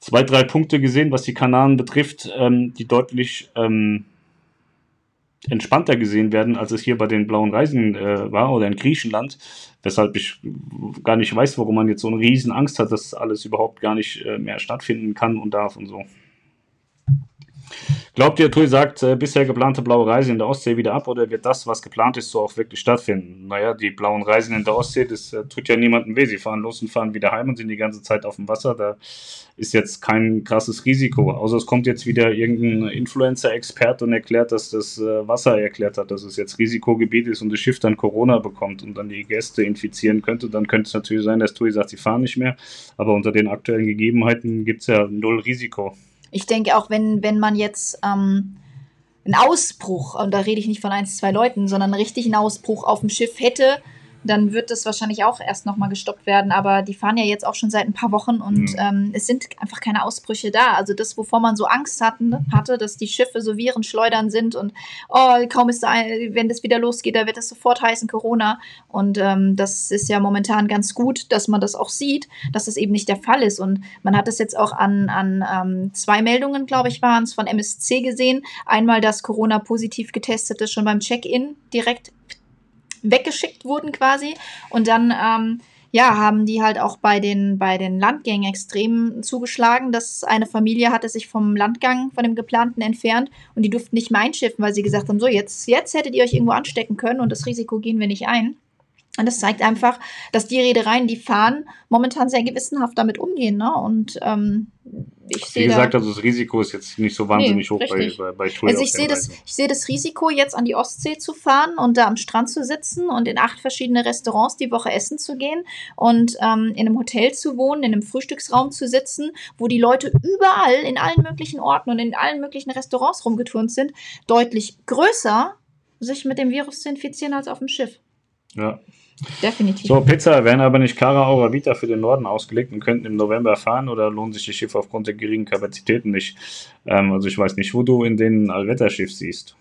zwei, drei Punkte gesehen, was die Kanaren betrifft, ähm, die deutlich ähm, entspannter gesehen werden, als es hier bei den blauen Reisen äh, war oder in Griechenland. Weshalb ich gar nicht weiß, warum man jetzt so eine riesen Angst hat, dass alles überhaupt gar nicht äh, mehr stattfinden kann und darf und so. Glaubt ihr, Tui sagt, äh, bisher geplante blaue Reise in der Ostsee wieder ab oder wird das, was geplant ist, so auch wirklich stattfinden? Naja, die blauen Reisen in der Ostsee, das äh, tut ja niemandem weh. Sie fahren los und fahren wieder heim und sind die ganze Zeit auf dem Wasser. Da ist jetzt kein krasses Risiko. Außer es kommt jetzt wieder irgendein Influencer-Experte und erklärt, dass das äh, Wasser erklärt hat, dass es jetzt Risikogebiet ist und das Schiff dann Corona bekommt und dann die Gäste infizieren könnte. Dann könnte es natürlich sein, dass Tui sagt, sie fahren nicht mehr. Aber unter den aktuellen Gegebenheiten gibt es ja null Risiko. Ich denke auch, wenn, wenn man jetzt ähm, einen Ausbruch, und da rede ich nicht von ein, zwei Leuten, sondern einen richtigen Ausbruch auf dem Schiff hätte, dann wird das wahrscheinlich auch erst nochmal gestoppt werden. Aber die fahren ja jetzt auch schon seit ein paar Wochen und mhm. ähm, es sind einfach keine Ausbrüche da. Also das, wovor man so Angst hatten, hatte, dass die Schiffe so Viren schleudern sind und oh, kaum ist da, ein, wenn das wieder losgeht, da wird das sofort heißen Corona. Und ähm, das ist ja momentan ganz gut, dass man das auch sieht, dass das eben nicht der Fall ist. Und man hat es jetzt auch an, an ähm, zwei Meldungen, glaube ich, waren es von MSC gesehen. Einmal, dass Corona positiv getestet ist, schon beim Check-in direkt weggeschickt wurden quasi. Und dann, ähm, ja, haben die halt auch bei den, bei den Landgängen extrem zugeschlagen, dass eine Familie hatte sich vom Landgang, von dem geplanten entfernt und die durften nicht mehr einschiffen, weil sie gesagt haben, so, jetzt, jetzt hättet ihr euch irgendwo anstecken können und das Risiko gehen wir nicht ein. Und das zeigt einfach, dass die Reedereien, die fahren, momentan sehr gewissenhaft damit umgehen. Ne? Und ähm, ich sehe. Wie gesagt, da, also das Risiko ist jetzt nicht so wahnsinnig nee, hoch richtig. bei, bei, bei Also ich sehe das, ich sehe das Risiko, jetzt an die Ostsee zu fahren und da am Strand zu sitzen und in acht verschiedene Restaurants die Woche essen zu gehen und ähm, in einem Hotel zu wohnen, in einem Frühstücksraum zu sitzen, wo die Leute überall in allen möglichen Orten und in allen möglichen Restaurants rumgeturnt sind, deutlich größer, sich mit dem Virus zu infizieren als auf dem Schiff. Ja, Definitiv. So, Pizza werden aber nicht Cara Aura Vita für den Norden ausgelegt und könnten im November fahren oder lohnen sich die Schiffe aufgrund der geringen Kapazitäten nicht? Ähm, also ich weiß nicht, wo du in den Allwetterschiff siehst.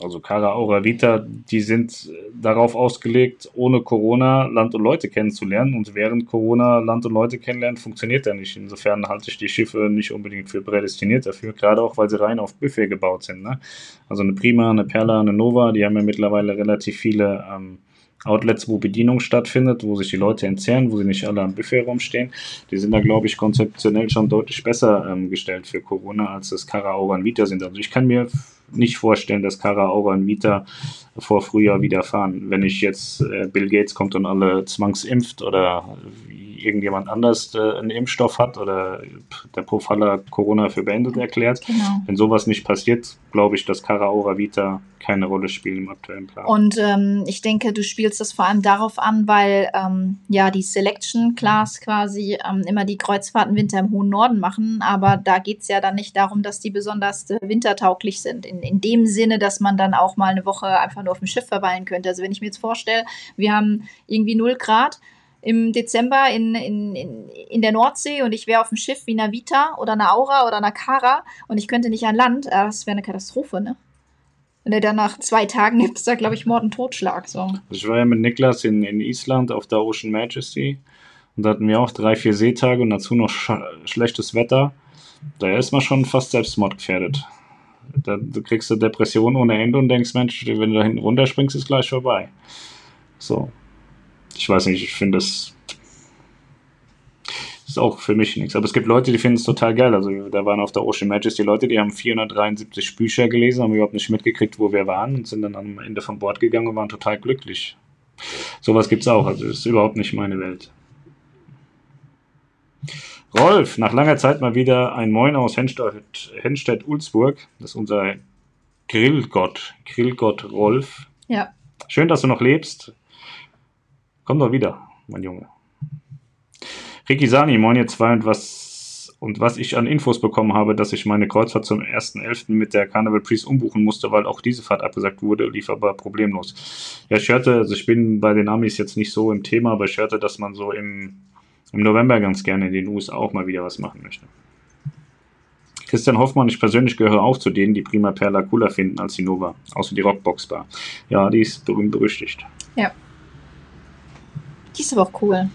Also Cara Aura Vita, die sind darauf ausgelegt, ohne Corona Land und Leute kennenzulernen. Und während Corona Land und Leute kennenlernen, funktioniert ja nicht. Insofern halte ich die Schiffe nicht unbedingt für prädestiniert dafür, gerade auch, weil sie rein auf Buffet gebaut sind. Ne? Also eine Prima, eine Perla, eine Nova, die haben ja mittlerweile relativ viele ähm, Outlets, wo Bedienung stattfindet, wo sich die Leute entzehren, wo sie nicht alle am Buffet rumstehen. Die sind da, glaube ich, konzeptionell schon deutlich besser ähm, gestellt für Corona, als das Cara Aura und Vita sind. Also ich kann mir nicht vorstellen, dass Cara Aura und Vita vor Frühjahr wieder fahren. Wenn ich jetzt äh, Bill Gates kommt und alle zwangsimpft oder irgendjemand anders äh, einen Impfstoff hat oder der Profaller Corona für beendet erklärt. Genau. Wenn sowas nicht passiert, glaube ich, dass Cara Aura Vita keine Rolle spielt im aktuellen Plan. Und ähm, ich denke, du spielst das vor allem darauf an, weil ähm, ja die Selection Class quasi ähm, immer die Kreuzfahrten Winter im hohen Norden machen, aber da geht es ja dann nicht darum, dass die besonders äh, wintertauglich sind. In, in dem Sinne, dass man dann auch mal eine Woche einfach nur auf dem Schiff verweilen könnte. Also wenn ich mir jetzt vorstelle, wir haben irgendwie 0 Grad, im Dezember in, in, in, in der Nordsee und ich wäre auf dem Schiff wie eine Vita oder eine Aura oder eine Cara und ich könnte nicht an Land, äh, das wäre eine Katastrophe, ne? Er dann nach zwei Tagen gibt es da, glaube ich, Mord und Totschlag. So. Ich war ja mit Niklas in, in Island auf der Ocean Majesty und da hatten wir auch drei, vier Seetage und dazu noch sch schlechtes Wetter. Da ist man schon fast selbstmordgefährdet. Da du kriegst du Depression ohne Ende und denkst, Mensch, wenn du da hinten runterspringst, ist gleich vorbei. So ich weiß nicht, ich finde das ist auch für mich nichts. Aber es gibt Leute, die finden es total geil. Also da waren auf der Ocean Majesty Leute, die haben 473 Bücher gelesen, haben überhaupt nicht mitgekriegt, wo wir waren und sind dann am Ende von Bord gegangen und waren total glücklich. Sowas gibt es auch. Also das ist überhaupt nicht meine Welt. Rolf, nach langer Zeit mal wieder ein Moin aus Henstedt-Ulzburg. Das ist unser Grillgott. Grillgott Rolf. Ja. Schön, dass du noch lebst. Komm doch wieder, mein Junge. Ricky Sani, moin ihr zwei und was, und was ich an Infos bekommen habe, dass ich meine Kreuzfahrt zum 1.11. mit der Carnival Priest umbuchen musste, weil auch diese Fahrt abgesagt wurde, lief aber problemlos. Ja, ich hörte, also ich bin bei den Amis jetzt nicht so im Thema, aber ich hörte, dass man so im, im November ganz gerne in den USA auch mal wieder was machen möchte. Christian Hoffmann, ich persönlich gehöre auch zu denen, die Prima Perla cooler finden als die Nova, außer die Rockbox Bar. Ja, die ist berühmt berüchtigt. Ja. Die ist aber auch cool.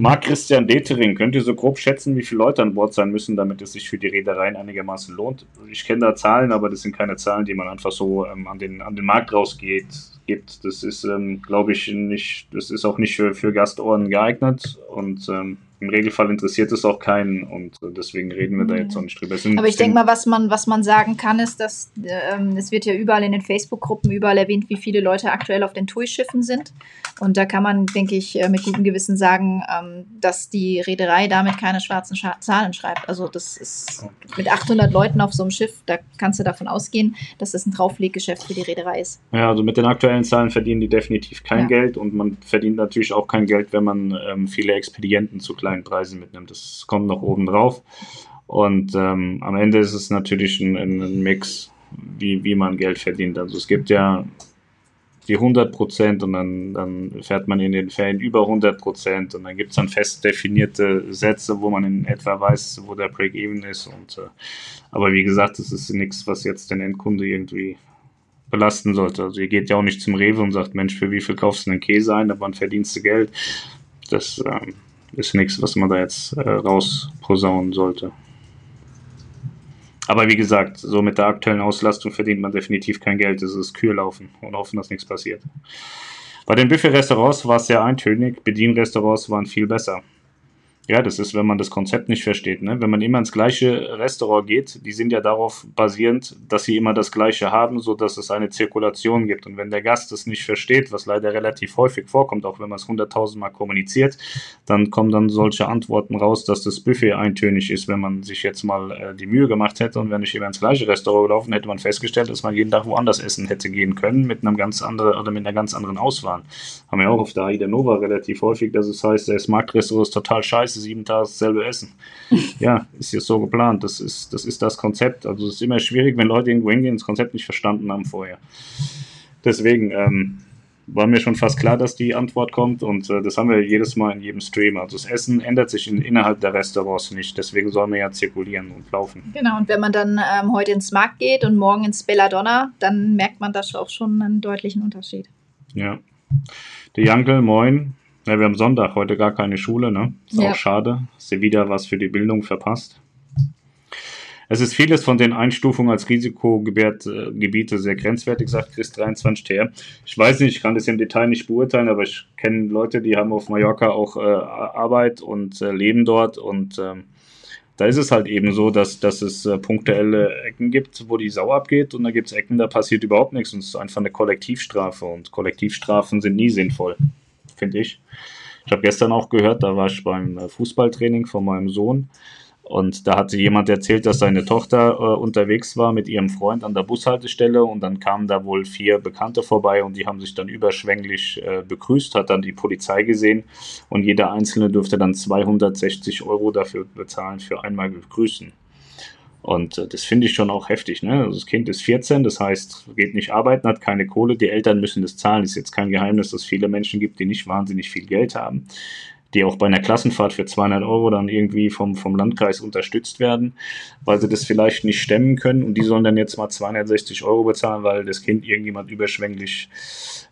Marc Christian Detering, könnt ihr so grob schätzen, wie viele Leute an Bord sein müssen, damit es sich für die Reedereien einigermaßen lohnt? Ich kenne da Zahlen, aber das sind keine Zahlen, die man einfach so ähm, an, den, an den Markt rausgeht, gibt. Das ist, ähm, glaube ich, nicht, das ist auch nicht für, für Gastohren geeignet und ähm, im Regelfall interessiert es auch keinen und deswegen reden wir da jetzt auch nicht drüber. Aber ich denke mal, was man, was man sagen kann, ist, dass ähm, es wird ja überall in den Facebook-Gruppen überall erwähnt, wie viele Leute aktuell auf den TUI-Schiffen sind. Und da kann man, denke ich, äh, mit gutem Gewissen sagen, ähm, dass die Reederei damit keine schwarzen Scha Zahlen schreibt. Also das ist mit 800 Leuten auf so einem Schiff, da kannst du davon ausgehen, dass das ein Draufleggeschäft für die Reederei ist. Ja, also mit den aktuellen Zahlen verdienen die definitiv kein ja. Geld und man verdient natürlich auch kein Geld, wenn man ähm, viele Expedienten zu kleinen Preisen mitnimmt. Das kommt noch oben drauf. Und ähm, am Ende ist es natürlich ein, ein Mix, wie, wie man Geld verdient. Also es gibt ja die 100 Prozent und dann, dann fährt man in den Ferien über 100 Prozent und dann gibt es dann fest definierte Sätze, wo man in etwa weiß, wo der Break-Even ist. Und, äh, aber wie gesagt, das ist nichts, was jetzt den Endkunde irgendwie belasten sollte. Also ihr geht ja auch nicht zum Rewe und sagt, Mensch, für wie viel kaufst du einen Käse ein, aber wann verdienst du Geld? Das ähm, ist nichts, was man da jetzt äh, rausposaunen sollte. Aber wie gesagt, so mit der aktuellen Auslastung verdient man definitiv kein Geld. Es ist Kürlaufen und hoffen, dass nichts passiert. Bei den Buffet-Restaurants war es sehr eintönig. Bedienrestaurants waren viel besser. Ja, das ist, wenn man das Konzept nicht versteht. Ne? Wenn man immer ins gleiche Restaurant geht, die sind ja darauf basierend, dass sie immer das Gleiche haben, sodass es eine Zirkulation gibt. Und wenn der Gast das nicht versteht, was leider relativ häufig vorkommt, auch wenn man es hunderttausendmal kommuniziert, dann kommen dann solche Antworten raus, dass das Buffet eintönig ist, wenn man sich jetzt mal äh, die Mühe gemacht hätte und wenn ich immer ins gleiche Restaurant gelaufen, hätte man festgestellt, dass man jeden Tag woanders essen hätte gehen können mit einem ganz anderen oder mit einer ganz anderen Auswahl. Haben wir auch auf der AIDA Nova relativ häufig, dass es heißt, das Marktrestaurant ist total scheiße sieben Tage dasselbe essen. *laughs* ja, ist jetzt so geplant. Das ist, das ist das Konzept. Also es ist immer schwierig, wenn Leute irgendwo hingehen und das Konzept nicht verstanden haben vorher. Deswegen, ähm, war mir schon fast klar, dass die Antwort kommt und äh, das haben wir jedes Mal in jedem Stream. Also das Essen ändert sich in, innerhalb der Restaurants nicht, deswegen sollen wir ja zirkulieren und laufen. Genau, und wenn man dann ähm, heute ins Markt geht und morgen ins Belladonna, dann merkt man da auch schon einen deutlichen Unterschied. Ja. Der Jankel, moin. Ja, wir haben Sonntag, heute gar keine Schule, ne? Ist ja. auch schade. Hast du wieder was für die Bildung verpasst? Es ist vieles von den Einstufungen als Risikogebiete äh, sehr grenzwertig, sagt Chris 23 TR. Ich weiß nicht, ich kann das im Detail nicht beurteilen, aber ich kenne Leute, die haben auf Mallorca auch äh, Arbeit und äh, leben dort und ähm, da ist es halt eben so, dass, dass es äh, punktuelle Ecken gibt, wo die Sau abgeht und da gibt es Ecken, da passiert überhaupt nichts und es ist einfach eine Kollektivstrafe und Kollektivstrafen sind nie sinnvoll, finde ich. Ich habe gestern auch gehört, da war ich beim äh, Fußballtraining von meinem Sohn und da hatte jemand erzählt, dass seine Tochter äh, unterwegs war mit ihrem Freund an der Bushaltestelle und dann kamen da wohl vier Bekannte vorbei und die haben sich dann überschwänglich äh, begrüßt, hat dann die Polizei gesehen und jeder Einzelne durfte dann 260 Euro dafür bezahlen für einmal begrüßen. Und äh, das finde ich schon auch heftig. Ne? Also das Kind ist 14, das heißt, geht nicht arbeiten, hat keine Kohle, die Eltern müssen das zahlen. Ist jetzt kein Geheimnis, dass es viele Menschen gibt, die nicht wahnsinnig viel Geld haben die auch bei einer Klassenfahrt für 200 Euro dann irgendwie vom, vom Landkreis unterstützt werden, weil sie das vielleicht nicht stemmen können und die sollen dann jetzt mal 260 Euro bezahlen, weil das Kind irgendjemand überschwänglich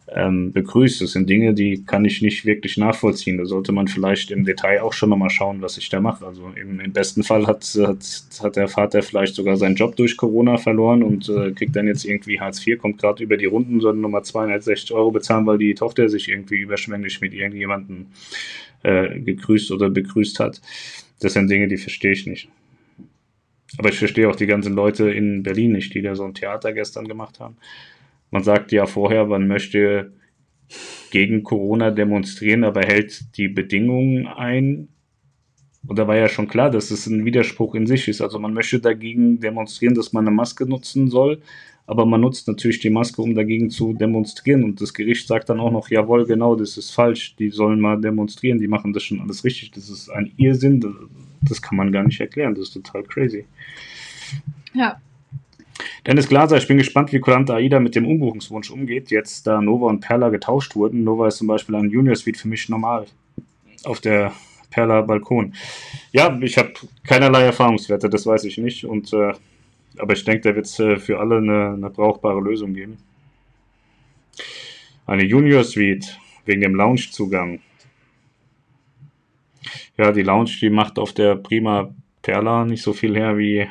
ähm, begrüßt. Das sind Dinge, die kann ich nicht wirklich nachvollziehen. Da sollte man vielleicht im Detail auch schon nochmal schauen, was ich da mache. Also im, im besten Fall hat, hat, hat der Vater vielleicht sogar seinen Job durch Corona verloren und äh, kriegt dann jetzt irgendwie Hartz IV, kommt gerade über die Runden, soll nochmal 260 Euro bezahlen, weil die Tochter sich irgendwie überschwänglich mit irgendjemandem äh, gegrüßt oder begrüßt hat. Das sind Dinge, die verstehe ich nicht. Aber ich verstehe auch die ganzen Leute in Berlin nicht, die da so ein Theater gestern gemacht haben. Man sagt ja vorher, man möchte gegen Corona demonstrieren, aber hält die Bedingungen ein. Und da war ja schon klar, dass es ein Widerspruch in sich ist. Also man möchte dagegen demonstrieren, dass man eine Maske nutzen soll, aber man nutzt natürlich die Maske, um dagegen zu demonstrieren. Und das Gericht sagt dann auch noch, jawohl, genau, das ist falsch, die sollen mal demonstrieren, die machen das schon alles richtig. Das ist ein Irrsinn, das kann man gar nicht erklären, das ist total crazy. Ja. Dennis Glaser, ich bin gespannt, wie Kurante AIDA mit dem Umbuchungswunsch umgeht, jetzt da Nova und Perla getauscht wurden. Nova ist zum Beispiel ein Junior Suite für mich normal auf der Perla Balkon. Ja, ich habe keinerlei Erfahrungswerte, das weiß ich nicht. Und äh, aber ich denke, da wird es äh, für alle eine, eine, brauchbare Lösung geben. Eine Junior Suite wegen dem Loungezugang. Ja, die Lounge, die macht auf der Prima Perla nicht so viel her wie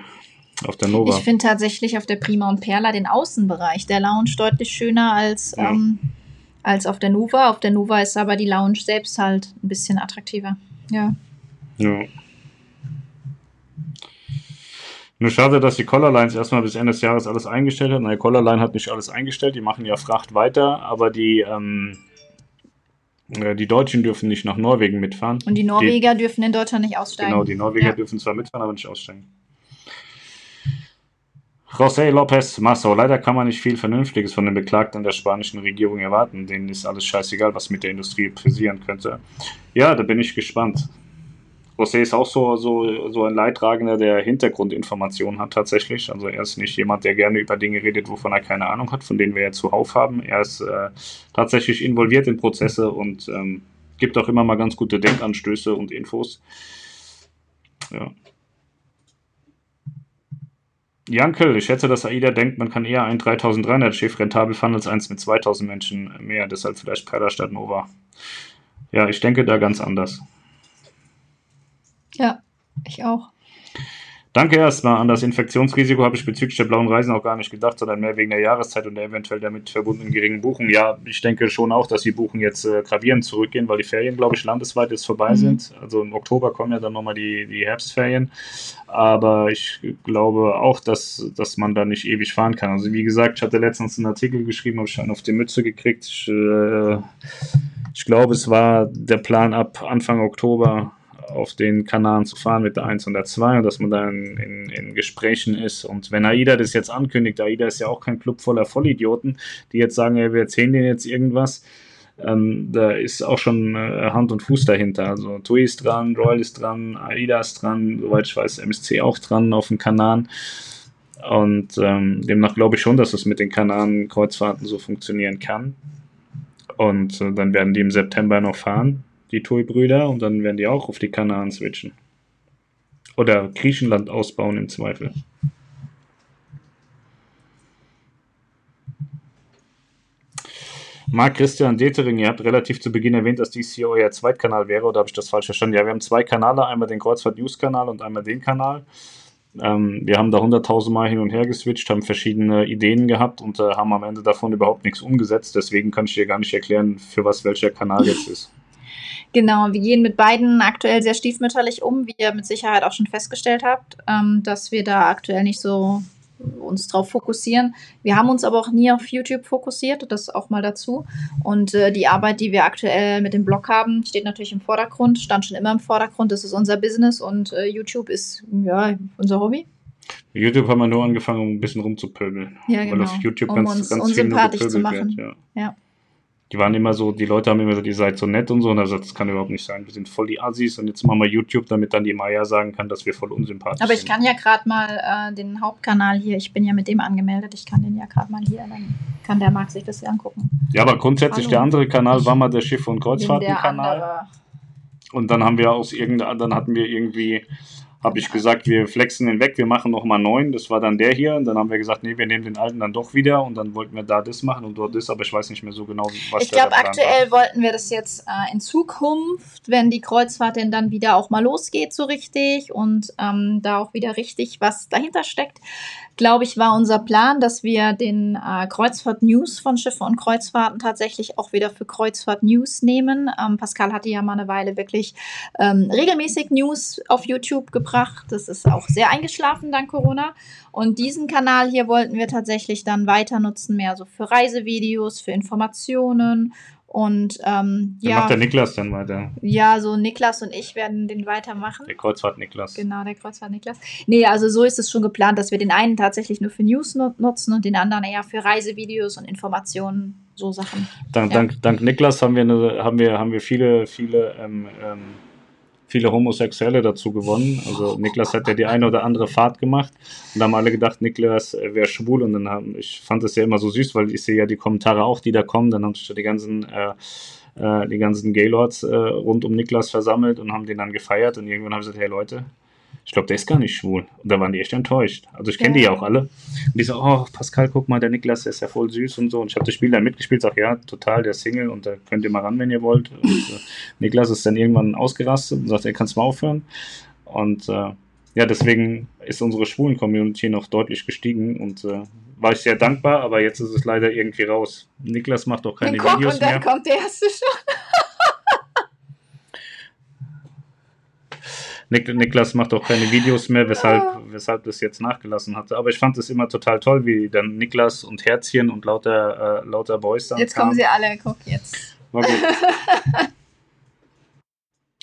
auf der Nova. Ich finde tatsächlich auf der Prima und Perla den Außenbereich der Lounge deutlich schöner als, ja. ähm, als auf der Nova. Auf der Nova ist aber die Lounge selbst halt ein bisschen attraktiver. Ja. Ja. Nur schade, dass die Collarlines erstmal bis Ende des Jahres alles eingestellt hat. Nein, Collarline hat nicht alles eingestellt, die machen ja Fracht weiter, aber die, ähm, äh, die Deutschen dürfen nicht nach Norwegen mitfahren. Und die Norweger die, dürfen in Deutschland nicht aussteigen. Genau, die Norweger ja. dürfen zwar mitfahren, aber nicht aussteigen. José López Masso. Leider kann man nicht viel Vernünftiges von den Beklagten der spanischen Regierung erwarten. Denen ist alles scheißegal, was mit der Industrie passieren könnte. Ja, da bin ich gespannt. José ist auch so, so, so ein Leidtragender, der Hintergrundinformationen hat tatsächlich. Also er ist nicht jemand, der gerne über Dinge redet, wovon er keine Ahnung hat, von denen wir ja zuhauf haben. Er ist äh, tatsächlich involviert in Prozesse und ähm, gibt auch immer mal ganz gute Denkanstöße und Infos. Ja. Jankel, ich schätze, dass AIDA denkt, man kann eher ein 3300 Schiff rentabel fahren als eins mit 2000 Menschen mehr, deshalb vielleicht Perla statt Nova. Ja, ich denke da ganz anders. Ja, ich auch. Danke erstmal. An das Infektionsrisiko habe ich bezüglich der blauen Reisen auch gar nicht gedacht, sondern mehr wegen der Jahreszeit und der eventuell damit verbundenen geringen Buchungen. Ja, ich denke schon auch, dass die Buchungen jetzt äh, gravierend zurückgehen, weil die Ferien, glaube ich, landesweit jetzt vorbei mhm. sind. Also im Oktober kommen ja dann nochmal die, die Herbstferien. Aber ich glaube auch, dass, dass man da nicht ewig fahren kann. Also wie gesagt, ich hatte letztens einen Artikel geschrieben, habe ich einen auf die Mütze gekriegt. Ich, äh, ich glaube, es war der Plan ab Anfang Oktober auf den Kanaren zu fahren mit der 1 und der 2 und dass man da in, in, Gesprächen ist. Und wenn AIDA das jetzt ankündigt, AIDA ist ja auch kein Club voller Vollidioten, die jetzt sagen, ja, wir erzählen denen jetzt irgendwas. Ähm, da ist auch schon äh, Hand und Fuß dahinter. Also TUI ist dran, Royal ist dran, AIDA ist dran, soweit ich weiß, MSC auch dran auf den Kanaren. Und ähm, demnach glaube ich schon, dass es mit den Kanaren-Kreuzfahrten so funktionieren kann. Und äh, dann werden die im September noch fahren, die Tui-Brüder, und dann werden die auch auf die Kanaren switchen. Oder Griechenland ausbauen im Zweifel. Marc Christian Detering, ihr habt relativ zu Beginn erwähnt, dass dies hier euer Zweitkanal wäre, oder habe ich das falsch verstanden? Ja, wir haben zwei Kanäle, einmal den Kreuzfahrt News Kanal und einmal den Kanal. Ähm, wir haben da hunderttausend hin und her geswitcht, haben verschiedene Ideen gehabt und äh, haben am Ende davon überhaupt nichts umgesetzt. Deswegen kann ich dir gar nicht erklären, für was welcher Kanal jetzt ist. Genau, wir gehen mit beiden aktuell sehr stiefmütterlich um, wie ihr mit Sicherheit auch schon festgestellt habt, ähm, dass wir da aktuell nicht so uns drauf fokussieren. Wir haben uns aber auch nie auf YouTube fokussiert, das auch mal dazu. Und äh, die Arbeit, die wir aktuell mit dem Blog haben, steht natürlich im Vordergrund, stand schon immer im Vordergrund. Das ist unser Business und äh, YouTube ist ja unser Hobby. YouTube haben wir nur angefangen, um ein bisschen rumzupöbeln. Ja, genau. Weil auf YouTube um ganz, uns ganz unsympathisch zu machen. Wird, ja. ja die waren immer so, die Leute haben immer gesagt, ihr seid so nett und so. Und er sagt, das kann überhaupt nicht sein. Wir sind voll die Assis und jetzt machen wir YouTube, damit dann die Maya sagen kann, dass wir voll unsympathisch sind. Aber ich kann ja gerade mal äh, den Hauptkanal hier, ich bin ja mit dem angemeldet, ich kann den ja gerade mal hier, dann kann der Marc sich das hier angucken. Ja, aber grundsätzlich Hallo. der andere Kanal war mal der Schiff- und Kreuzfahrtenkanal. Und dann haben wir aus irgendeinem, dann hatten wir irgendwie habe ich gesagt, wir flexen den weg, wir machen nochmal neun. Das war dann der hier. Und dann haben wir gesagt, nee, wir nehmen den alten dann doch wieder. Und dann wollten wir da das machen und dort das, aber ich weiß nicht mehr so genau, was Ich glaube, aktuell war. wollten wir das jetzt äh, in Zukunft, wenn die Kreuzfahrt denn dann wieder auch mal losgeht, so richtig und ähm, da auch wieder richtig was dahinter steckt, glaube ich, war unser Plan, dass wir den äh, Kreuzfahrt News von Schiffe und Kreuzfahrten tatsächlich auch wieder für Kreuzfahrt News nehmen. Ähm, Pascal hatte ja mal eine Weile wirklich ähm, regelmäßig News auf YouTube gebracht. Das ist auch sehr eingeschlafen dank Corona. Und diesen Kanal hier wollten wir tatsächlich dann weiter nutzen, mehr so für Reisevideos, für Informationen und ähm, ja. macht der Niklas dann weiter. Ja, so Niklas und ich werden den weitermachen. Der Kreuzfahrt Niklas. Genau, der Kreuzfahrt Niklas. Nee, also so ist es schon geplant, dass wir den einen tatsächlich nur für News nutzen und den anderen eher für Reisevideos und Informationen, so Sachen. Dank, ja. dank, dank Niklas haben wir, eine, haben wir, haben wir viele, viele ähm, ähm, viele Homosexuelle dazu gewonnen. Also Niklas hat ja die eine oder andere Fahrt gemacht. Und haben alle gedacht, Niklas wäre schwul. Und dann haben, ich fand das ja immer so süß, weil ich sehe ja die Kommentare auch, die da kommen, dann haben sich die ganzen äh, äh, die ganzen Gaylords äh, rund um Niklas versammelt und haben den dann gefeiert. Und irgendwann haben sie gesagt, hey Leute, ich glaube, der ist gar nicht schwul. Und da waren die echt enttäuscht. Also ich kenne ja. die ja auch alle. Und die so, oh, Pascal, guck mal, der Niklas, der ist ja voll süß und so. Und ich habe das Spiel dann mitgespielt, sag, ja, total, der Single und da könnt ihr mal ran, wenn ihr wollt. Und äh, Niklas ist dann irgendwann ausgerastet und sagt, er kannst mal aufhören. Und äh, ja, deswegen ist unsere schwulen Community noch deutlich gestiegen und äh, war ich sehr dankbar, aber jetzt ist es leider irgendwie raus. Niklas macht auch keine Videos mehr. Und dann kommt der erste schon. Nik Niklas macht auch keine Videos mehr, weshalb, weshalb das jetzt nachgelassen hatte. Aber ich fand es immer total toll, wie dann Niklas und Herzchen und lauter, äh, lauter Boys dann Jetzt kamen. kommen sie alle, guck jetzt. *laughs*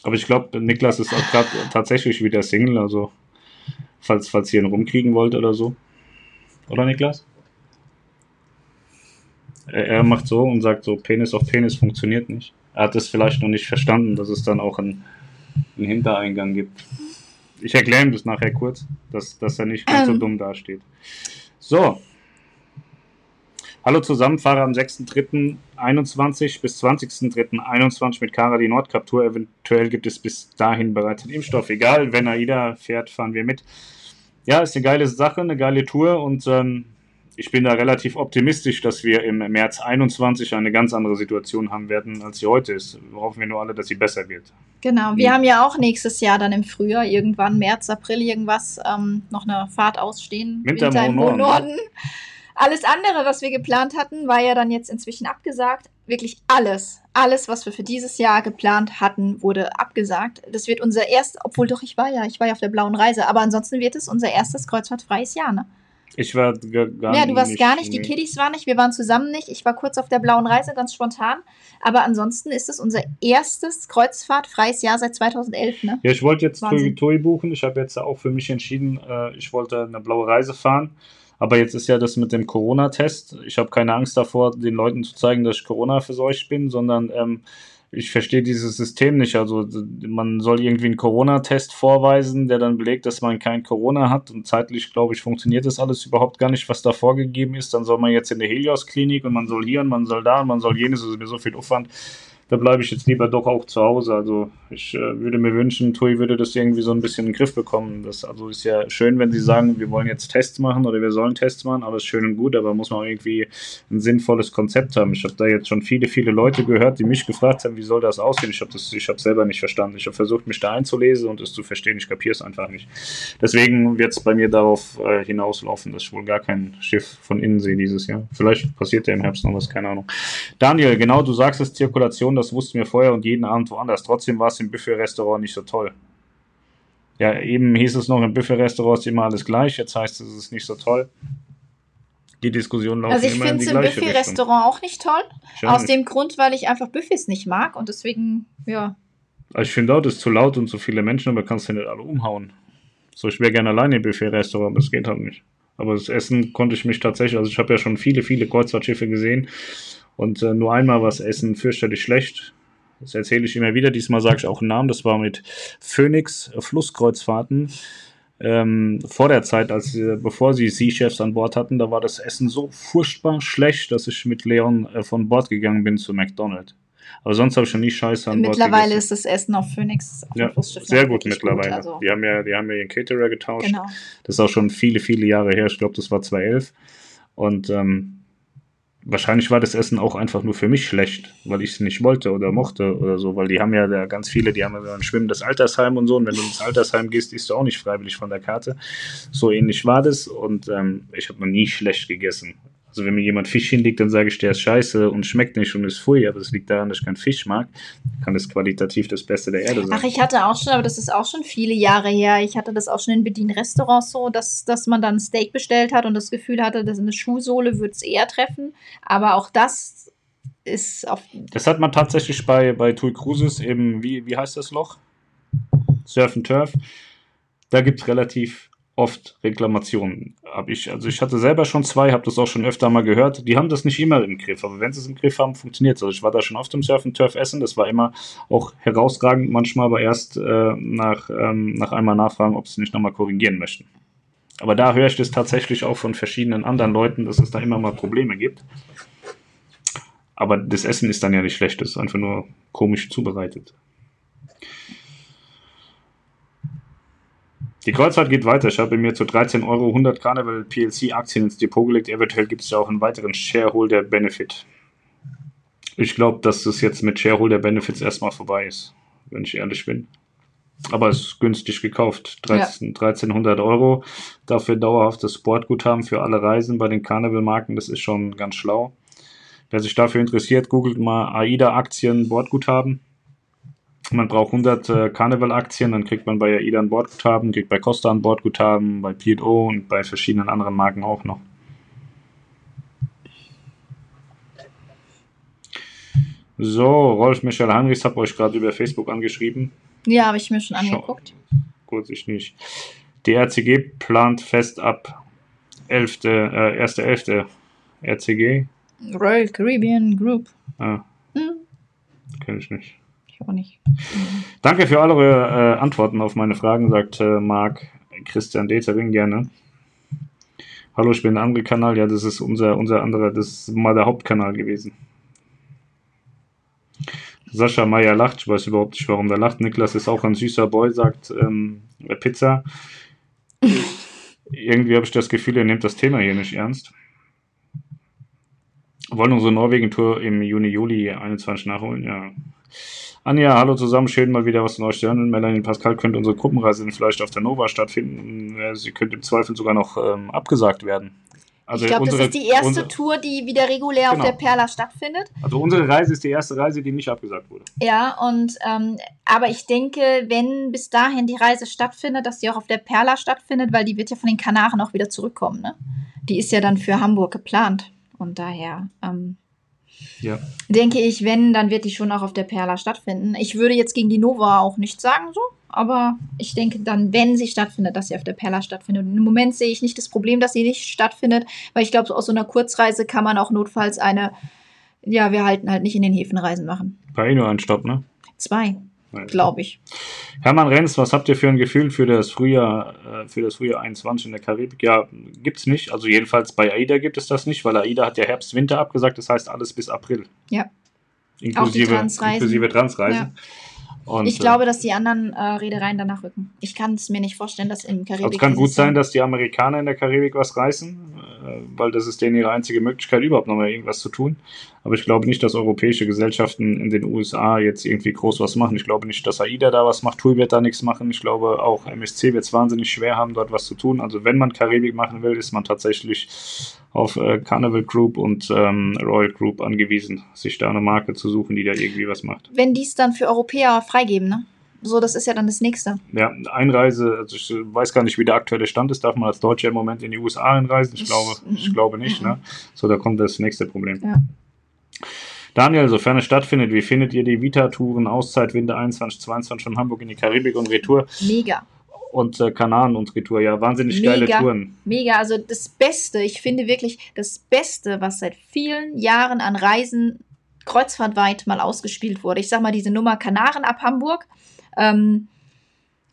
Aber ich glaube, Niklas ist auch gerade tatsächlich wieder Single, also falls, falls ihr ihn rumkriegen wollt oder so. Oder Niklas? Er, er macht so und sagt so, Penis auf Penis funktioniert nicht. Er hat es vielleicht noch nicht verstanden, dass es dann auch ein einen Hintereingang gibt. Ich erkläre ihm das nachher kurz, dass, dass er nicht ganz ähm. so dumm dasteht. So. Hallo Zusammenfahrer am 6.3.21 bis 20.3.21 mit Kara die Nordkap-Tour. Eventuell gibt es bis dahin bereits einen Impfstoff. Egal, wenn AIDA fährt, fahren wir mit. Ja, ist eine geile Sache, eine geile Tour und ähm, ich bin da relativ optimistisch, dass wir im März 21 eine ganz andere Situation haben werden, als sie heute ist. Hoffen wir nur alle, dass sie besser wird. Genau, wir mhm. haben ja auch nächstes Jahr dann im Frühjahr, irgendwann März, April irgendwas, ähm, noch eine Fahrt ausstehen. Winter, Winter im Norden. Norden. Alles andere, was wir geplant hatten, war ja dann jetzt inzwischen abgesagt. Wirklich alles, alles, was wir für dieses Jahr geplant hatten, wurde abgesagt. Das wird unser erstes, obwohl doch ich war ja, ich war ja auf der blauen Reise, aber ansonsten wird es unser erstes kreuzfahrtfreies Jahr, ne? Ich war gar nicht. Ja, du warst nicht, gar nicht, die Kiddies waren nicht, wir waren zusammen nicht. Ich war kurz auf der blauen Reise, ganz spontan. Aber ansonsten ist es unser erstes kreuzfahrtfreies Jahr seit 2011, ne? Ja, ich wollte jetzt Tui Tui buchen. Ich habe jetzt auch für mich entschieden, äh, ich wollte eine blaue Reise fahren. Aber jetzt ist ja das mit dem Corona-Test. Ich habe keine Angst davor, den Leuten zu zeigen, dass ich Corona verseucht bin, sondern ähm, ich verstehe dieses System nicht. Also man soll irgendwie einen Corona-Test vorweisen, der dann belegt, dass man kein Corona hat. Und zeitlich, glaube ich, funktioniert das alles überhaupt gar nicht, was da vorgegeben ist. Dann soll man jetzt in der Helios-Klinik und man soll hier und man soll da und man soll jenes. Das ist mir so viel Aufwand da bleibe ich jetzt lieber doch auch zu Hause. Also ich äh, würde mir wünschen, Tui würde das irgendwie so ein bisschen in den Griff bekommen. Das also ist ja schön, wenn sie sagen, wir wollen jetzt Tests machen oder wir sollen Tests machen, alles schön und gut, aber muss man auch irgendwie ein sinnvolles Konzept haben. Ich habe da jetzt schon viele, viele Leute gehört, die mich gefragt haben, wie soll das aussehen. Ich habe das, ich habe selber nicht verstanden. Ich habe versucht, mich da einzulesen und es zu verstehen. Ich kapiere es einfach nicht. Deswegen wird es bei mir darauf äh, hinauslaufen, dass ich wohl gar kein Schiff von innen sehe dieses Jahr. Vielleicht passiert ja im Herbst noch was, keine Ahnung. Daniel, genau, du sagst es, Zirkulation, das wussten wir vorher und jeden Abend woanders. Trotzdem war es im Buffet-Restaurant nicht so toll. Ja, eben hieß es noch, im Buffet-Restaurant ist immer alles gleich, jetzt heißt es, es ist nicht so toll. Die Diskussion laufen also ich finde es im Buffet-Restaurant auch nicht toll. Schön aus dem Grund, weil ich einfach Buffets nicht mag und deswegen, ja. Also ich finde auch, das ist zu laut und zu viele Menschen, aber kannst du nicht alle umhauen. So, ich wäre gerne alleine im Buffet-Restaurant, aber das geht halt nicht. Aber das Essen konnte ich mich tatsächlich, also ich habe ja schon viele, viele Kreuzfahrtschiffe gesehen und äh, nur einmal war das Essen fürchterlich schlecht. Das erzähle ich immer wieder. Diesmal sage ich auch einen Namen. Das war mit Phoenix äh, Flusskreuzfahrten. Ähm, vor der Zeit, als äh, bevor sie Sea-Chefs an Bord hatten, da war das Essen so furchtbar schlecht, dass ich mit Leon äh, von Bord gegangen bin zu McDonald's. Aber sonst habe ich schon nie Scheiße an Bord Mittlerweile ist das Essen auf Phoenix auf ja, sehr gut mittlerweile. Gut, also. Die haben ja, die haben ja ihren Caterer getauscht. Genau. Das ist auch schon viele, viele Jahre her. Ich glaube, das war 2011. Und ähm, wahrscheinlich war das Essen auch einfach nur für mich schlecht, weil ich es nicht wollte oder mochte oder so, weil die haben ja da ganz viele, die haben ja ein schwimmendes Altersheim und so und wenn du ins Altersheim gehst, isst du auch nicht freiwillig von der Karte. So ähnlich war das und ähm, ich habe noch nie schlecht gegessen. Also wenn mir jemand Fisch hinlegt, dann sage ich, der ist scheiße und schmeckt nicht und ist pfui, aber es liegt daran, dass ich keinen Fisch mag. Kann das qualitativ das Beste der Erde sein. Ach, ich hatte auch schon, aber das ist auch schon viele Jahre her. Ich hatte das auch schon in Bedienrestaurants so, dass, dass man dann ein Steak bestellt hat und das Gefühl hatte, dass eine Schuhsohle würde es eher treffen. Aber auch das ist auf. Das hat man tatsächlich bei, bei Tui Cruises eben, wie, wie heißt das Loch? Surf and Turf. Da gibt es relativ oft Reklamationen. Hab ich, also ich hatte selber schon zwei, habe das auch schon öfter mal gehört. Die haben das nicht immer im Griff, aber wenn sie es im Griff haben, funktioniert es. Also ich war da schon oft im Surfen Turf essen, das war immer auch herausragend, manchmal aber erst äh, nach, ähm, nach einmal nachfragen, ob sie nicht nochmal korrigieren möchten. Aber da höre ich das tatsächlich auch von verschiedenen anderen Leuten, dass es da immer mal Probleme gibt. Aber das Essen ist dann ja nicht schlecht, es ist einfach nur komisch zubereitet. Die Kreuzfahrt geht weiter. Ich habe mir zu 13 Euro 100 Carnival PLC Aktien ins Depot gelegt. Eventuell gibt es ja auch einen weiteren Shareholder Benefit. Ich glaube, dass das jetzt mit Shareholder Benefits erstmal vorbei ist, wenn ich ehrlich bin. Aber es ist günstig gekauft. 13, ja. 1300 Euro. Dafür dauerhaftes Sportguthaben für alle Reisen bei den Carnival-Marken. Das ist schon ganz schlau. Wer sich dafür interessiert, googelt mal AIDA-Aktien, Bordguthaben man braucht 100 äh, Carnival-Aktien, dann kriegt man bei AIDA ein Bordguthaben, kriegt bei Costa ein Bordguthaben, bei P&O und bei verschiedenen anderen Marken auch noch. So, Rolf Michael Heinrichs habe euch gerade über Facebook angeschrieben. Ja, habe ich mir schon angeguckt. Gut, ich nicht. Die RCG plant fest ab 11., äh, 1.11. RCG. Royal Caribbean Group. Ah. Hm. Kenne ich nicht auch nicht. Danke für alle eure äh, Antworten auf meine Fragen, sagt äh, Marc Christian Detering gerne. Hallo, ich bin ein anderer Kanal. Ja, das ist unser, unser anderer, das ist mal der Hauptkanal gewesen. Sascha Meyer lacht, ich weiß überhaupt nicht, warum der lacht. Niklas ist auch ein süßer Boy, sagt ähm, Pizza. Irgendwie habe ich das Gefühl, er nimmt das Thema hier nicht ernst. Wollen unsere Norwegen-Tour im Juni, Juli 21 nachholen? Ja. Anja, hallo zusammen, schön mal wieder was euch zu hören. Melanie und Pascal könnte unsere Gruppenreise vielleicht auf der Nova stattfinden. Sie könnte im Zweifel sogar noch ähm, abgesagt werden. Also ich glaube, das ist die erste unsere, Tour, die wieder regulär genau. auf der Perla stattfindet. Also unsere Reise ist die erste Reise, die nicht abgesagt wurde. Ja, und ähm, aber ich denke, wenn bis dahin die Reise stattfindet, dass die auch auf der Perla stattfindet, weil die wird ja von den Kanaren auch wieder zurückkommen. Ne? Die ist ja dann für Hamburg geplant. Und daher ähm, ja. Denke ich, wenn, dann wird die schon auch auf der Perla stattfinden. Ich würde jetzt gegen die Nova auch nicht sagen so, aber ich denke dann, wenn sie stattfindet, dass sie auf der Perla stattfindet. Und Im Moment sehe ich nicht das Problem, dass sie nicht stattfindet, weil ich glaube, aus so einer Kurzreise kann man auch notfalls eine Ja, wir halten halt nicht in den Häfen Reisen machen. Bei nur einen Stopp, ne? Zwei, glaube ich. Hermann Renz, was habt ihr für ein Gefühl für das Frühjahr, äh, für das Frühjahr 21 in der Karibik? Ja, gibt's nicht. Also jedenfalls bei AIDA gibt es das nicht, weil AIDA hat ja Herbst, Winter abgesagt, das heißt alles bis April. Ja. Inklusive Transreisen. Inklusive Transreisen. Ja. Und, ich glaube, dass die anderen äh, Reedereien danach rücken. Ich kann es mir nicht vorstellen, dass im Karibik. Also es kann gut sein, dass die Amerikaner in der Karibik was reißen, äh, weil das ist denen ihre einzige Möglichkeit, überhaupt noch mal irgendwas zu tun. Aber ich glaube nicht, dass europäische Gesellschaften in den USA jetzt irgendwie groß was machen. Ich glaube nicht, dass AIDA da was macht, TUI wird da nichts machen. Ich glaube auch MSC wird es wahnsinnig schwer haben, dort was zu tun. Also wenn man Karibik machen will, ist man tatsächlich auf äh, Carnival Group und ähm, Royal Group angewiesen, sich da eine Marke zu suchen, die da irgendwie was macht. Wenn die es dann für Europäer freigeben, ne? So, das ist ja dann das nächste. Ja, Einreise, also ich weiß gar nicht, wie der aktuelle Stand ist. Darf man als Deutscher im Moment in die USA einreisen? Ich, glaube, ich glaube nicht. Ne? So, da kommt das nächste Problem. Ja. Daniel, sofern es stattfindet, wie findet ihr die Vita-Touren Auszeit Winter 21, 22 von Hamburg in die Karibik und Retour? Mega und äh, Kanaren und Retour. Ja, wahnsinnig mega, geile Touren. Mega, also das Beste, ich finde wirklich das Beste, was seit vielen Jahren an Reisen kreuzfahrtweit mal ausgespielt wurde. Ich sag mal, diese Nummer Kanaren ab Hamburg ähm,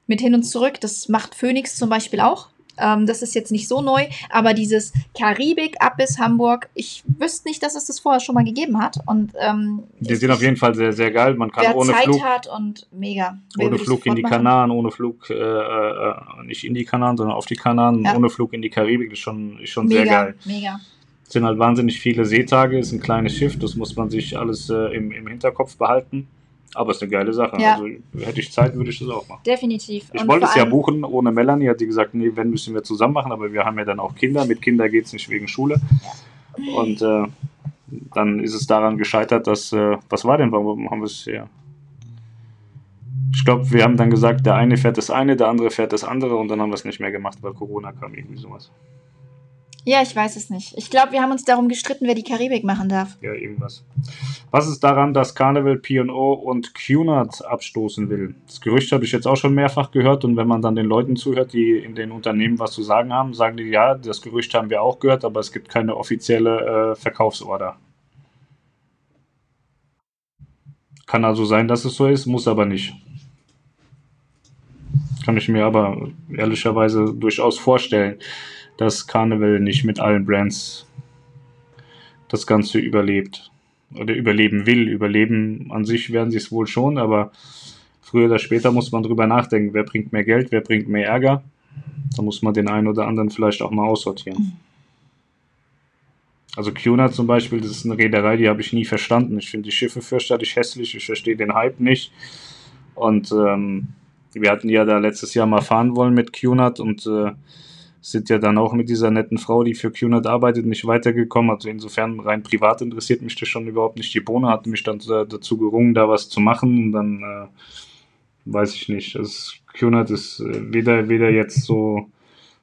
mit hin und zurück, das macht Phoenix zum Beispiel auch. Ähm, das ist jetzt nicht so neu, aber dieses Karibik ab bis Hamburg, ich wüsste nicht, dass es das vorher schon mal gegeben hat. Und, ähm, die sind auf jeden Fall sehr, sehr geil. Man kann wer ohne Zeit Flug. hat und mega. Ohne Flug in die machen. Kanaren, ohne Flug, äh, äh, nicht in die Kanaren, sondern auf die Kanaren, ja. ohne Flug in die Karibik, ist schon, ist schon mega, sehr geil. Mega. Es sind halt wahnsinnig viele Seetage, ist ein kleines Schiff, das muss man sich alles äh, im, im Hinterkopf behalten. Aber es ist eine geile Sache. Ja. Also hätte ich Zeit, würde ich das auch machen. Definitiv. Ich wollte es ja buchen ohne Melanie, hat die gesagt, nee, wenn müssen wir zusammen machen, aber wir haben ja dann auch Kinder. Mit Kindern geht es nicht wegen Schule. Und äh, dann ist es daran gescheitert, dass, äh, was war denn, warum haben wir es ja. Ich glaube, wir haben dann gesagt, der eine fährt das eine, der andere fährt das andere und dann haben wir es nicht mehr gemacht, weil Corona kam, irgendwie sowas. Ja, ich weiß es nicht. Ich glaube, wir haben uns darum gestritten, wer die Karibik machen darf. Ja, irgendwas. Was ist daran, dass Carnival, P&O und Cunard abstoßen will? Das Gerücht habe ich jetzt auch schon mehrfach gehört und wenn man dann den Leuten zuhört, die in den Unternehmen was zu sagen haben, sagen die, ja, das Gerücht haben wir auch gehört, aber es gibt keine offizielle äh, Verkaufsorder. Kann also sein, dass es so ist, muss aber nicht. Kann ich mir aber ehrlicherweise durchaus vorstellen dass Carnival nicht mit allen Brands das Ganze überlebt oder überleben will. Überleben an sich werden sie es wohl schon, aber früher oder später muss man drüber nachdenken, wer bringt mehr Geld, wer bringt mehr Ärger. Da muss man den einen oder anderen vielleicht auch mal aussortieren. Also Cuna zum Beispiel, das ist eine Reederei, die habe ich nie verstanden. Ich finde die Schiffe fürchterlich hässlich, ich verstehe den Hype nicht. Und ähm, wir hatten ja da letztes Jahr mal fahren wollen mit Cunard und äh, sind ja dann auch mit dieser netten Frau, die für QNet arbeitet, nicht weitergekommen. Also insofern rein privat interessiert mich das schon überhaupt nicht. Die Bohne hat mich dann dazu gerungen, da was zu machen und dann äh, weiß ich nicht. Also QNet ist äh, weder, weder jetzt so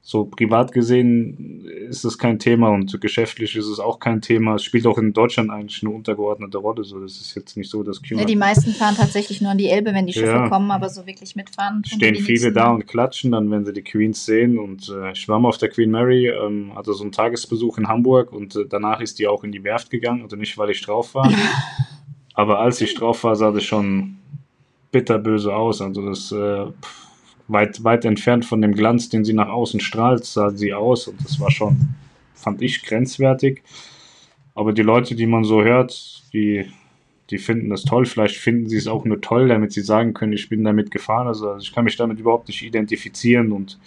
so privat gesehen ist es kein Thema und geschäftlich ist es auch kein Thema. Es spielt auch in Deutschland eigentlich eine untergeordnete Rolle. So, das ist jetzt nicht so, dass Q. Ja, die meisten fahren tatsächlich nur an die Elbe, wenn die Schiffe ja. kommen, aber so wirklich mitfahren. Stehen viele da und klatschen dann, wenn sie die Queens sehen. Und äh, ich war mal auf der Queen Mary, ähm, hatte so einen Tagesbesuch in Hamburg und äh, danach ist die auch in die Werft gegangen. Also nicht, weil ich drauf war. *laughs* aber als ich drauf war, sah das schon bitterböse aus. Also das äh, pff, weit, weit entfernt von dem Glanz, den sie nach außen strahlt, sah sie aus. Und das war schon, fand ich, grenzwertig. Aber die Leute, die man so hört, die, die finden das toll. Vielleicht finden sie es auch nur toll, damit sie sagen können, ich bin damit gefahren. Also ich kann mich damit überhaupt nicht identifizieren und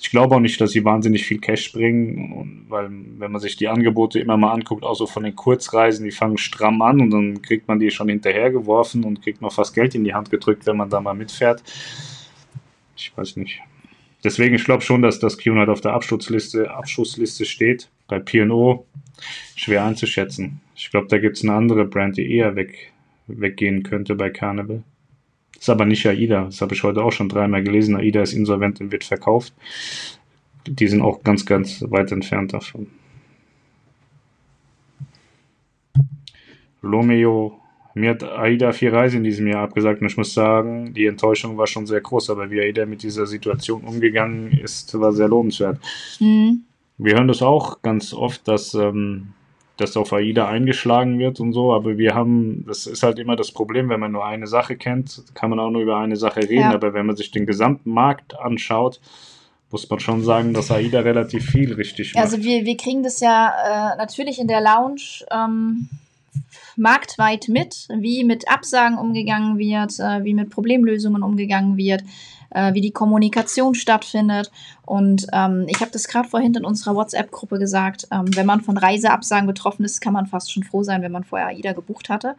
ich glaube auch nicht, dass sie wahnsinnig viel Cash bringen, weil wenn man sich die Angebote immer mal anguckt, auch so von den Kurzreisen, die fangen stramm an und dann kriegt man die schon hinterhergeworfen und kriegt noch fast Geld in die Hand gedrückt, wenn man da mal mitfährt ich weiß nicht. Deswegen, ich glaube schon, dass das QNAT auf der Abschussliste, Abschussliste steht. Bei P&O schwer einzuschätzen. Ich glaube, da gibt es eine andere Brand, die eher weg, weggehen könnte bei Carnival. Ist aber nicht AIDA. Das habe ich heute auch schon dreimal gelesen. AIDA ist insolvent und wird verkauft. Die sind auch ganz, ganz weit entfernt davon. Romeo mir hat AIDA vier Reisen in diesem Jahr abgesagt und ich muss sagen, die Enttäuschung war schon sehr groß, aber wie AIDA mit dieser Situation umgegangen ist, war sehr lobenswert. Mhm. Wir hören das auch ganz oft, dass ähm, dass auf AIDA eingeschlagen wird und so, aber wir haben, das ist halt immer das Problem, wenn man nur eine Sache kennt, kann man auch nur über eine Sache reden, ja. aber wenn man sich den gesamten Markt anschaut, muss man schon sagen, dass AIDA relativ viel richtig macht. Also wir, wir kriegen das ja äh, natürlich in der Lounge ähm, marktweit mit, wie mit Absagen umgegangen wird, äh, wie mit Problemlösungen umgegangen wird äh, wie die Kommunikation stattfindet. Und ähm, ich habe das gerade vorhin in unserer WhatsApp-Gruppe gesagt, ähm, wenn man von Reiseabsagen betroffen ist, kann man fast schon froh sein, wenn man vorher AIDA gebucht hatte,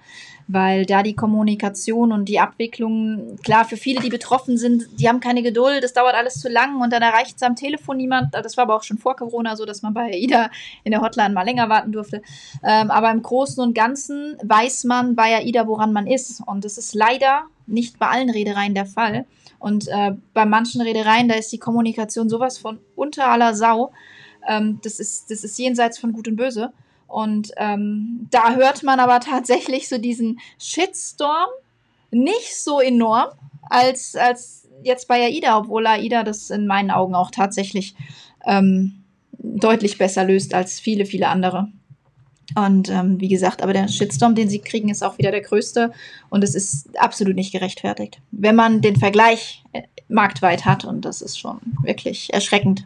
weil da die Kommunikation und die Abwicklung, klar, für viele, die betroffen sind, die haben keine Geduld, das dauert alles zu lang und dann erreicht es am Telefon niemand. Das war aber auch schon vor Corona so, dass man bei AIDA in der Hotline mal länger warten durfte. Ähm, aber im Großen und Ganzen weiß man bei AIDA, woran man ist. Und das ist leider nicht bei allen Reedereien der Fall. Und äh, bei manchen Reedereien, da ist die Kommunikation sowas von unter aller Sau. Ähm, das, ist, das ist jenseits von Gut und Böse. Und ähm, da hört man aber tatsächlich so diesen Shitstorm nicht so enorm als, als jetzt bei AIDA, obwohl AIDA das in meinen Augen auch tatsächlich ähm, deutlich besser löst als viele, viele andere. Und ähm, wie gesagt, aber der Shitstorm, den sie kriegen, ist auch wieder der größte und es ist absolut nicht gerechtfertigt. Wenn man den Vergleich äh, marktweit hat und das ist schon wirklich erschreckend.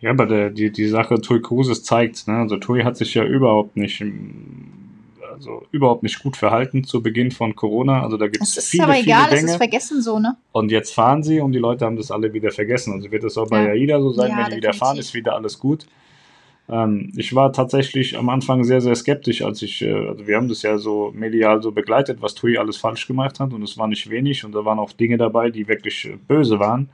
Ja, aber der, die, die Sache Tui Cruises zeigt, ne? also Tui hat sich ja überhaupt nicht, also überhaupt nicht gut verhalten zu Beginn von Corona. Also da gibt es viele, aber egal, viele Dinge. es ist vergessen so, ne? Und jetzt fahren sie und die Leute haben das alle wieder vergessen. Also wird es auch bei ja. AIDA so sein, ja, wenn die wieder fahren, ist wieder alles gut. Ähm, ich war tatsächlich am Anfang sehr, sehr skeptisch, als ich, äh, also wir haben das ja so medial so begleitet, was TUI alles falsch gemacht hat und es war nicht wenig und da waren auch Dinge dabei, die wirklich äh, böse waren.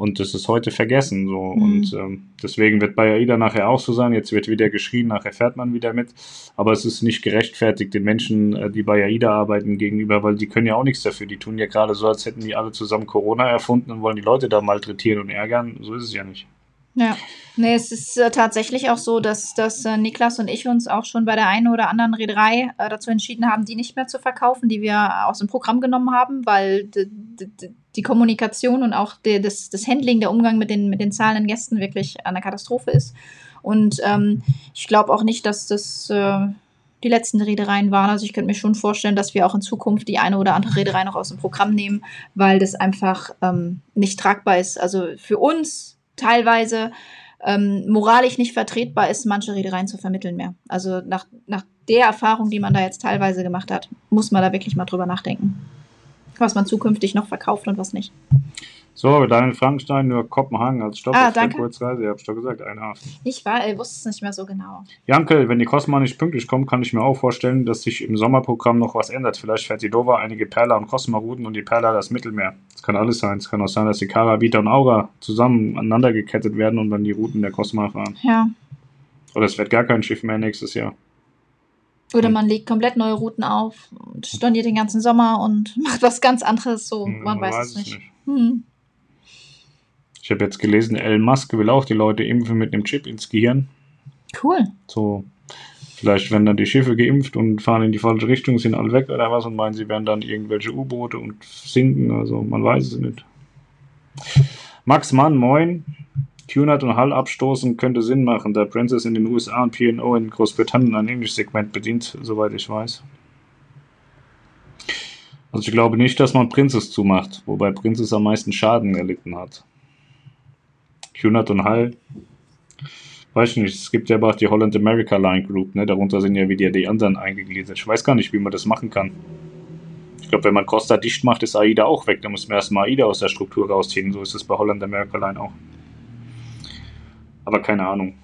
Und das ist heute vergessen. So. Mhm. Und ähm, deswegen wird bei AIDA nachher auch so sein. Jetzt wird wieder geschrien, nachher fährt man wieder mit. Aber es ist nicht gerechtfertigt den Menschen, äh, die bei AIDA arbeiten, gegenüber, weil die können ja auch nichts dafür. Die tun ja gerade so, als hätten die alle zusammen Corona erfunden und wollen die Leute da malträtieren und ärgern. So ist es ja nicht. Ja, nee, es ist äh, tatsächlich auch so, dass, dass äh, Niklas und ich uns auch schon bei der einen oder anderen Reederei äh, dazu entschieden haben, die nicht mehr zu verkaufen, die wir aus dem Programm genommen haben, weil die Kommunikation und auch die, das, das Handling, der Umgang mit den, mit den zahlenden Gästen wirklich eine Katastrophe ist. Und ähm, ich glaube auch nicht, dass das äh, die letzten Reedereien waren. Also ich könnte mir schon vorstellen, dass wir auch in Zukunft die eine oder andere Reederei noch aus dem Programm nehmen, weil das einfach ähm, nicht tragbar ist. Also für uns teilweise ähm, moralisch nicht vertretbar ist, manche Reedereien zu vermitteln mehr. Also nach, nach der Erfahrung, die man da jetzt teilweise gemacht hat, muss man da wirklich mal drüber nachdenken, was man zukünftig noch verkauft und was nicht. So, Daniel Frankenstein, nur Kopenhagen als Stopp ah, danke. Kurzreise. Ihr habt schon gesagt, eine Hafen. Ich war, ich wusste es nicht mehr so genau. Janke, wenn die Cosma nicht pünktlich kommt, kann ich mir auch vorstellen, dass sich im Sommerprogramm noch was ändert. Vielleicht fährt die Dova einige Perla- und Cosma-Routen und die Perla das Mittelmeer. Das kann alles sein. Es kann auch sein, dass die Carabita und Aura zusammen aneinander gekettet werden und dann die Routen der Cosma fahren. Ja. Oder es wird gar kein Schiff mehr nächstes Jahr. Oder man legt komplett neue Routen auf und storniert den ganzen Sommer und *laughs* macht was ganz anderes. So, hm, man, man weiß, weiß, es nicht. nicht. Hm. Ich habe jetzt gelesen, Elon Musk will auch die Leute impfen mit einem Chip ins Gehirn. Cool. So, vielleicht werden dann die Schiffe geimpft und fahren in die falsche Richtung, sind alle weg oder was und meinen, sie werden dann irgendwelche U-Boote und sinken. Also man weiß es nicht. Max Mann, moin. Tunert und Hall abstoßen könnte Sinn machen, da Princess in den USA und P&O in Großbritannien ein Englisch-Segment bedient, soweit ich weiß. Also ich glaube nicht, dass man Princess zumacht, wobei Princess am meisten Schaden erlitten hat. Und Hall. Weiß ich nicht, es gibt ja aber auch die Holland America Line Group, ne? Darunter sind ja wieder die anderen eingegliedert. Ich weiß gar nicht, wie man das machen kann. Ich glaube, wenn man Costa dicht macht, ist AIDA auch weg. Da muss man erstmal AIDA aus der Struktur rausziehen. So ist es bei Holland America Line auch. Aber keine Ahnung.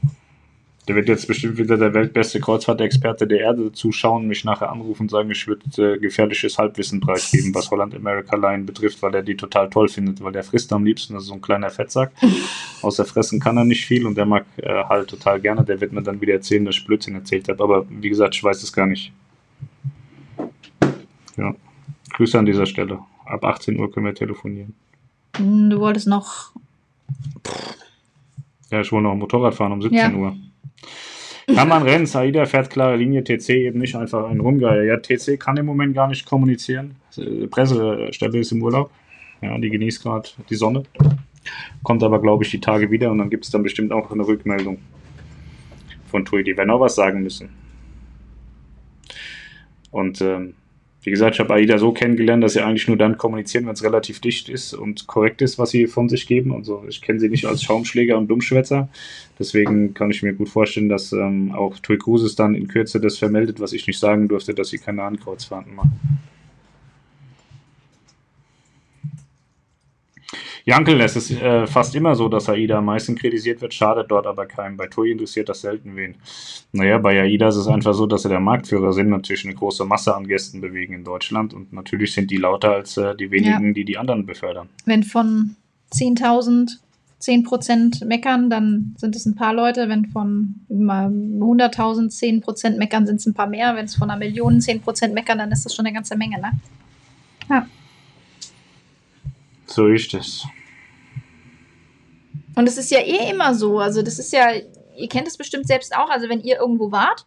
Der wird jetzt bestimmt wieder der weltbeste Kreuzfahrtexperte der Erde zuschauen, mich nachher anrufen und sagen, ich würde äh, gefährliches Halbwissen preisgeben, was Holland America Line betrifft, weil er die total toll findet, weil der frisst am liebsten, das ist so ein kleiner Fettsack. Außer fressen kann er nicht viel und der mag äh, halt total gerne. Der wird mir dann wieder erzählen, dass ich Blödsinn erzählt habe. Aber wie gesagt, ich weiß es gar nicht. Ja. Grüße an dieser Stelle. Ab 18 Uhr können wir telefonieren. Du wolltest noch. Ja, ich wollte noch Motorrad fahren um 17 ja. Uhr. Kann man rennen, Saida fährt klare Linie, TC eben nicht einfach ein Rumgeier. Ja, TC kann im Moment gar nicht kommunizieren. Die Pressestelle ist im Urlaub. Ja, die genießt gerade die Sonne. Kommt aber, glaube ich, die Tage wieder und dann gibt es dann bestimmt auch eine Rückmeldung von TUI, die werden auch was sagen müssen. Und ähm, wie gesagt, ich habe AIDA so kennengelernt, dass sie eigentlich nur dann kommunizieren, wenn es relativ dicht ist und korrekt ist, was sie von sich geben. Also ich kenne sie nicht als Schaumschläger und Dummschwätzer. Deswegen kann ich mir gut vorstellen, dass ähm, auch Tui Cruises dann in Kürze das vermeldet, was ich nicht sagen durfte, dass sie keine Ankreuzfahrten machen. Jankel, es ist äh, fast immer so, dass AIDA am meisten kritisiert wird, schadet dort aber keinem. Bei TUI interessiert das selten wen. Naja, bei AIDA ist es einfach so, dass sie der Marktführer sind, natürlich eine große Masse an Gästen bewegen in Deutschland und natürlich sind die lauter als äh, die wenigen, ja. die die anderen befördern. Wenn von 10.000 10% meckern, dann sind es ein paar Leute. Wenn von 100.000 10% meckern, sind es ein paar mehr. Wenn es von einer Million 10% meckern, dann ist das schon eine ganze Menge, ne? Ja. So ist es. Und es ist ja eh immer so. Also, das ist ja, ihr kennt es bestimmt selbst auch. Also, wenn ihr irgendwo wart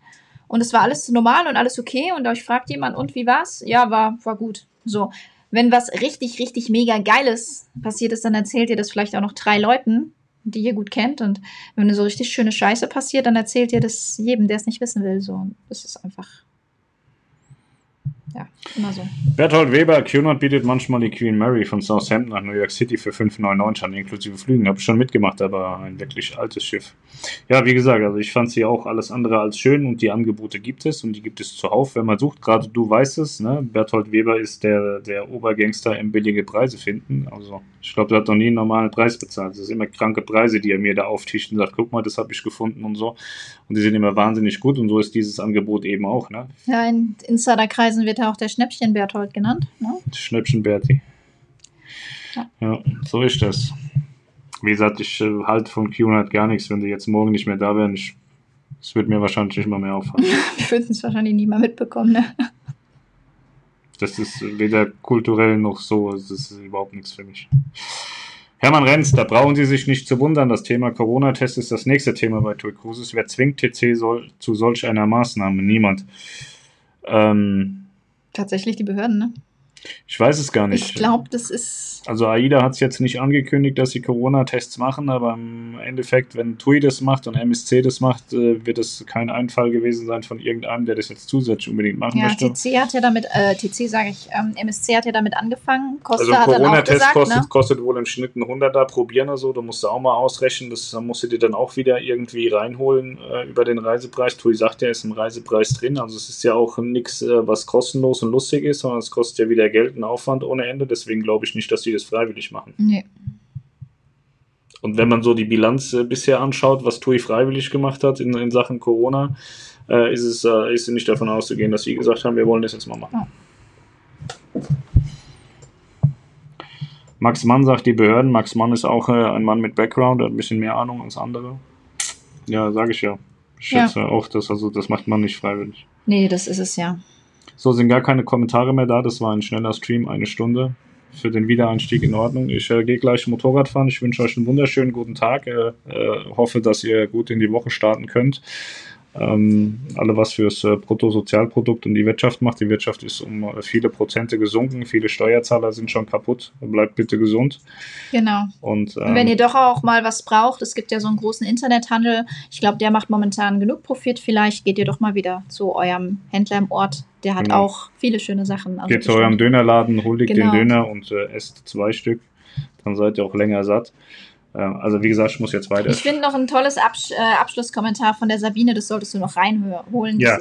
und es war alles normal und alles okay und euch fragt jemand, und wie war's? Ja, war, war gut. So. Wenn was richtig, richtig mega Geiles passiert ist, dann erzählt ihr das vielleicht auch noch drei Leuten, die ihr gut kennt. Und wenn so richtig schöne Scheiße passiert, dann erzählt ihr das jedem, der es nicht wissen will. So. Das ist einfach ja, immer so. Berthold Weber, Cunard bietet manchmal die Queen Mary von Southampton nach New York City für 5,99 an, inklusive Flügen. Habe ich schon mitgemacht, aber ein wirklich altes Schiff. Ja, wie gesagt, also ich fand sie auch alles andere als schön und die Angebote gibt es und die gibt es zuhauf, wenn man sucht. Gerade du weißt es, ne? Berthold Weber ist der, der Obergangster im billige Preise finden. Also ich glaube, der hat noch nie einen normalen Preis bezahlt. Das sind immer kranke Preise, die er mir da auftischt und sagt, guck mal, das habe ich gefunden und so. Und die sind immer wahnsinnig gut und so ist dieses Angebot eben auch. Ne? Ja, in Insiderkreisen wird ja auch der Schnäppchen Berthold genannt. Ne? Schnäppchen Berti. Ja. ja. so ist das. Wie gesagt, ich äh, halte von Q100 gar nichts, wenn sie jetzt morgen nicht mehr da wären. es wird mir wahrscheinlich nicht mal mehr auffallen. *laughs* Wir würden es wahrscheinlich nie mal mitbekommen, ne? Das ist weder kulturell noch so, das ist überhaupt nichts für mich. Hermann Renz, da brauchen Sie sich nicht zu wundern. Das Thema Corona-Test ist das nächste Thema bei TUI Cruises. Wer zwingt TC soll, zu solch einer Maßnahme? Niemand. Ähm, Tatsächlich die Behörden, ne? Ich weiß es gar nicht. Ich glaube, das ist. Also AIDA hat es jetzt nicht angekündigt, dass sie Corona-Tests machen, aber im Endeffekt, wenn TUI das macht und MSC das macht, äh, wird es kein Einfall gewesen sein von irgendeinem, der das jetzt zusätzlich unbedingt machen ja, möchte. TC hat ja damit, äh, TC sage ich, ähm, MSC hat ja damit angefangen. Costa also Corona-Test kostet, ne? kostet wohl im Schnitt ein 100er probieren oder so. Da musst du auch mal ausrechnen. Das musst du dir dann auch wieder irgendwie reinholen äh, über den Reisepreis. TUI sagt ja, ist im Reisepreis drin. Also es ist ja auch nichts, äh, was kostenlos und lustig ist, sondern es kostet ja wieder Geld und Aufwand ohne Ende. Deswegen glaube ich nicht, dass die das freiwillig machen. Nee. Und wenn man so die Bilanz äh, bisher anschaut, was TUI freiwillig gemacht hat in, in Sachen Corona, äh, ist es äh, ist nicht davon auszugehen, dass sie gesagt haben, wir wollen das jetzt mal machen. Ja. Max Mann sagt die Behörden. Max Mann ist auch äh, ein Mann mit Background, hat ein bisschen mehr Ahnung als andere. Ja, sage ich ja. Ich schätze ja. auch, dass also das macht man nicht freiwillig. Nee, das ist es ja. So sind gar keine Kommentare mehr da. Das war ein schneller Stream, eine Stunde. Für den Wiedereinstieg in Ordnung. Ich äh, gehe gleich Motorrad fahren. Ich wünsche euch einen wunderschönen guten Tag. Äh, äh, hoffe, dass ihr gut in die Woche starten könnt ähm, alle was fürs äh, Bruttosozialprodukt und die Wirtschaft macht. Die Wirtschaft ist um äh, viele Prozente gesunken, viele Steuerzahler sind schon kaputt. Bleibt bitte gesund. Genau. Und, ähm, und wenn ihr doch auch mal was braucht, es gibt ja so einen großen Internethandel, ich glaube, der macht momentan genug Profit. Vielleicht geht ihr doch mal wieder zu eurem Händler im Ort. Der hat genau. auch viele schöne Sachen. Also Geht zu eurem Dönerladen, holt genau. den Döner und äh, esst zwei Stück. Dann seid ihr auch länger satt. Also wie gesagt, ich muss jetzt weiter. Ich finde noch ein tolles Absch äh, Abschlusskommentar von der Sabine, das solltest du noch reinholen. Ja,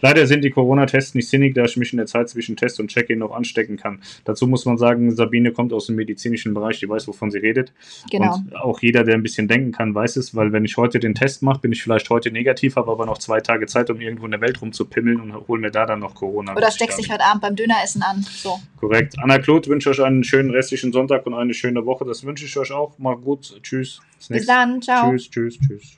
leider sind die Corona-Tests nicht sinnig, da ich mich in der Zeit zwischen Test und Check-in noch anstecken kann. Dazu muss man sagen, Sabine kommt aus dem medizinischen Bereich, die weiß, wovon sie redet. Genau. Und auch jeder, der ein bisschen denken kann, weiß es, weil wenn ich heute den Test mache, bin ich vielleicht heute negativ, habe aber noch zwei Tage Zeit, um irgendwo in der Welt rumzupimmeln und hole mir da dann noch Corona. Oder steckst dich heute Abend beim Döneressen an. So. Korrekt. Anna Kloth wünsche euch einen schönen restlichen Sonntag und eine schöne Woche. Das wünsche ich euch auch. Mal gut. Tschüss. Bis dann. Ciao. Tschüss, tschüss, tschüss.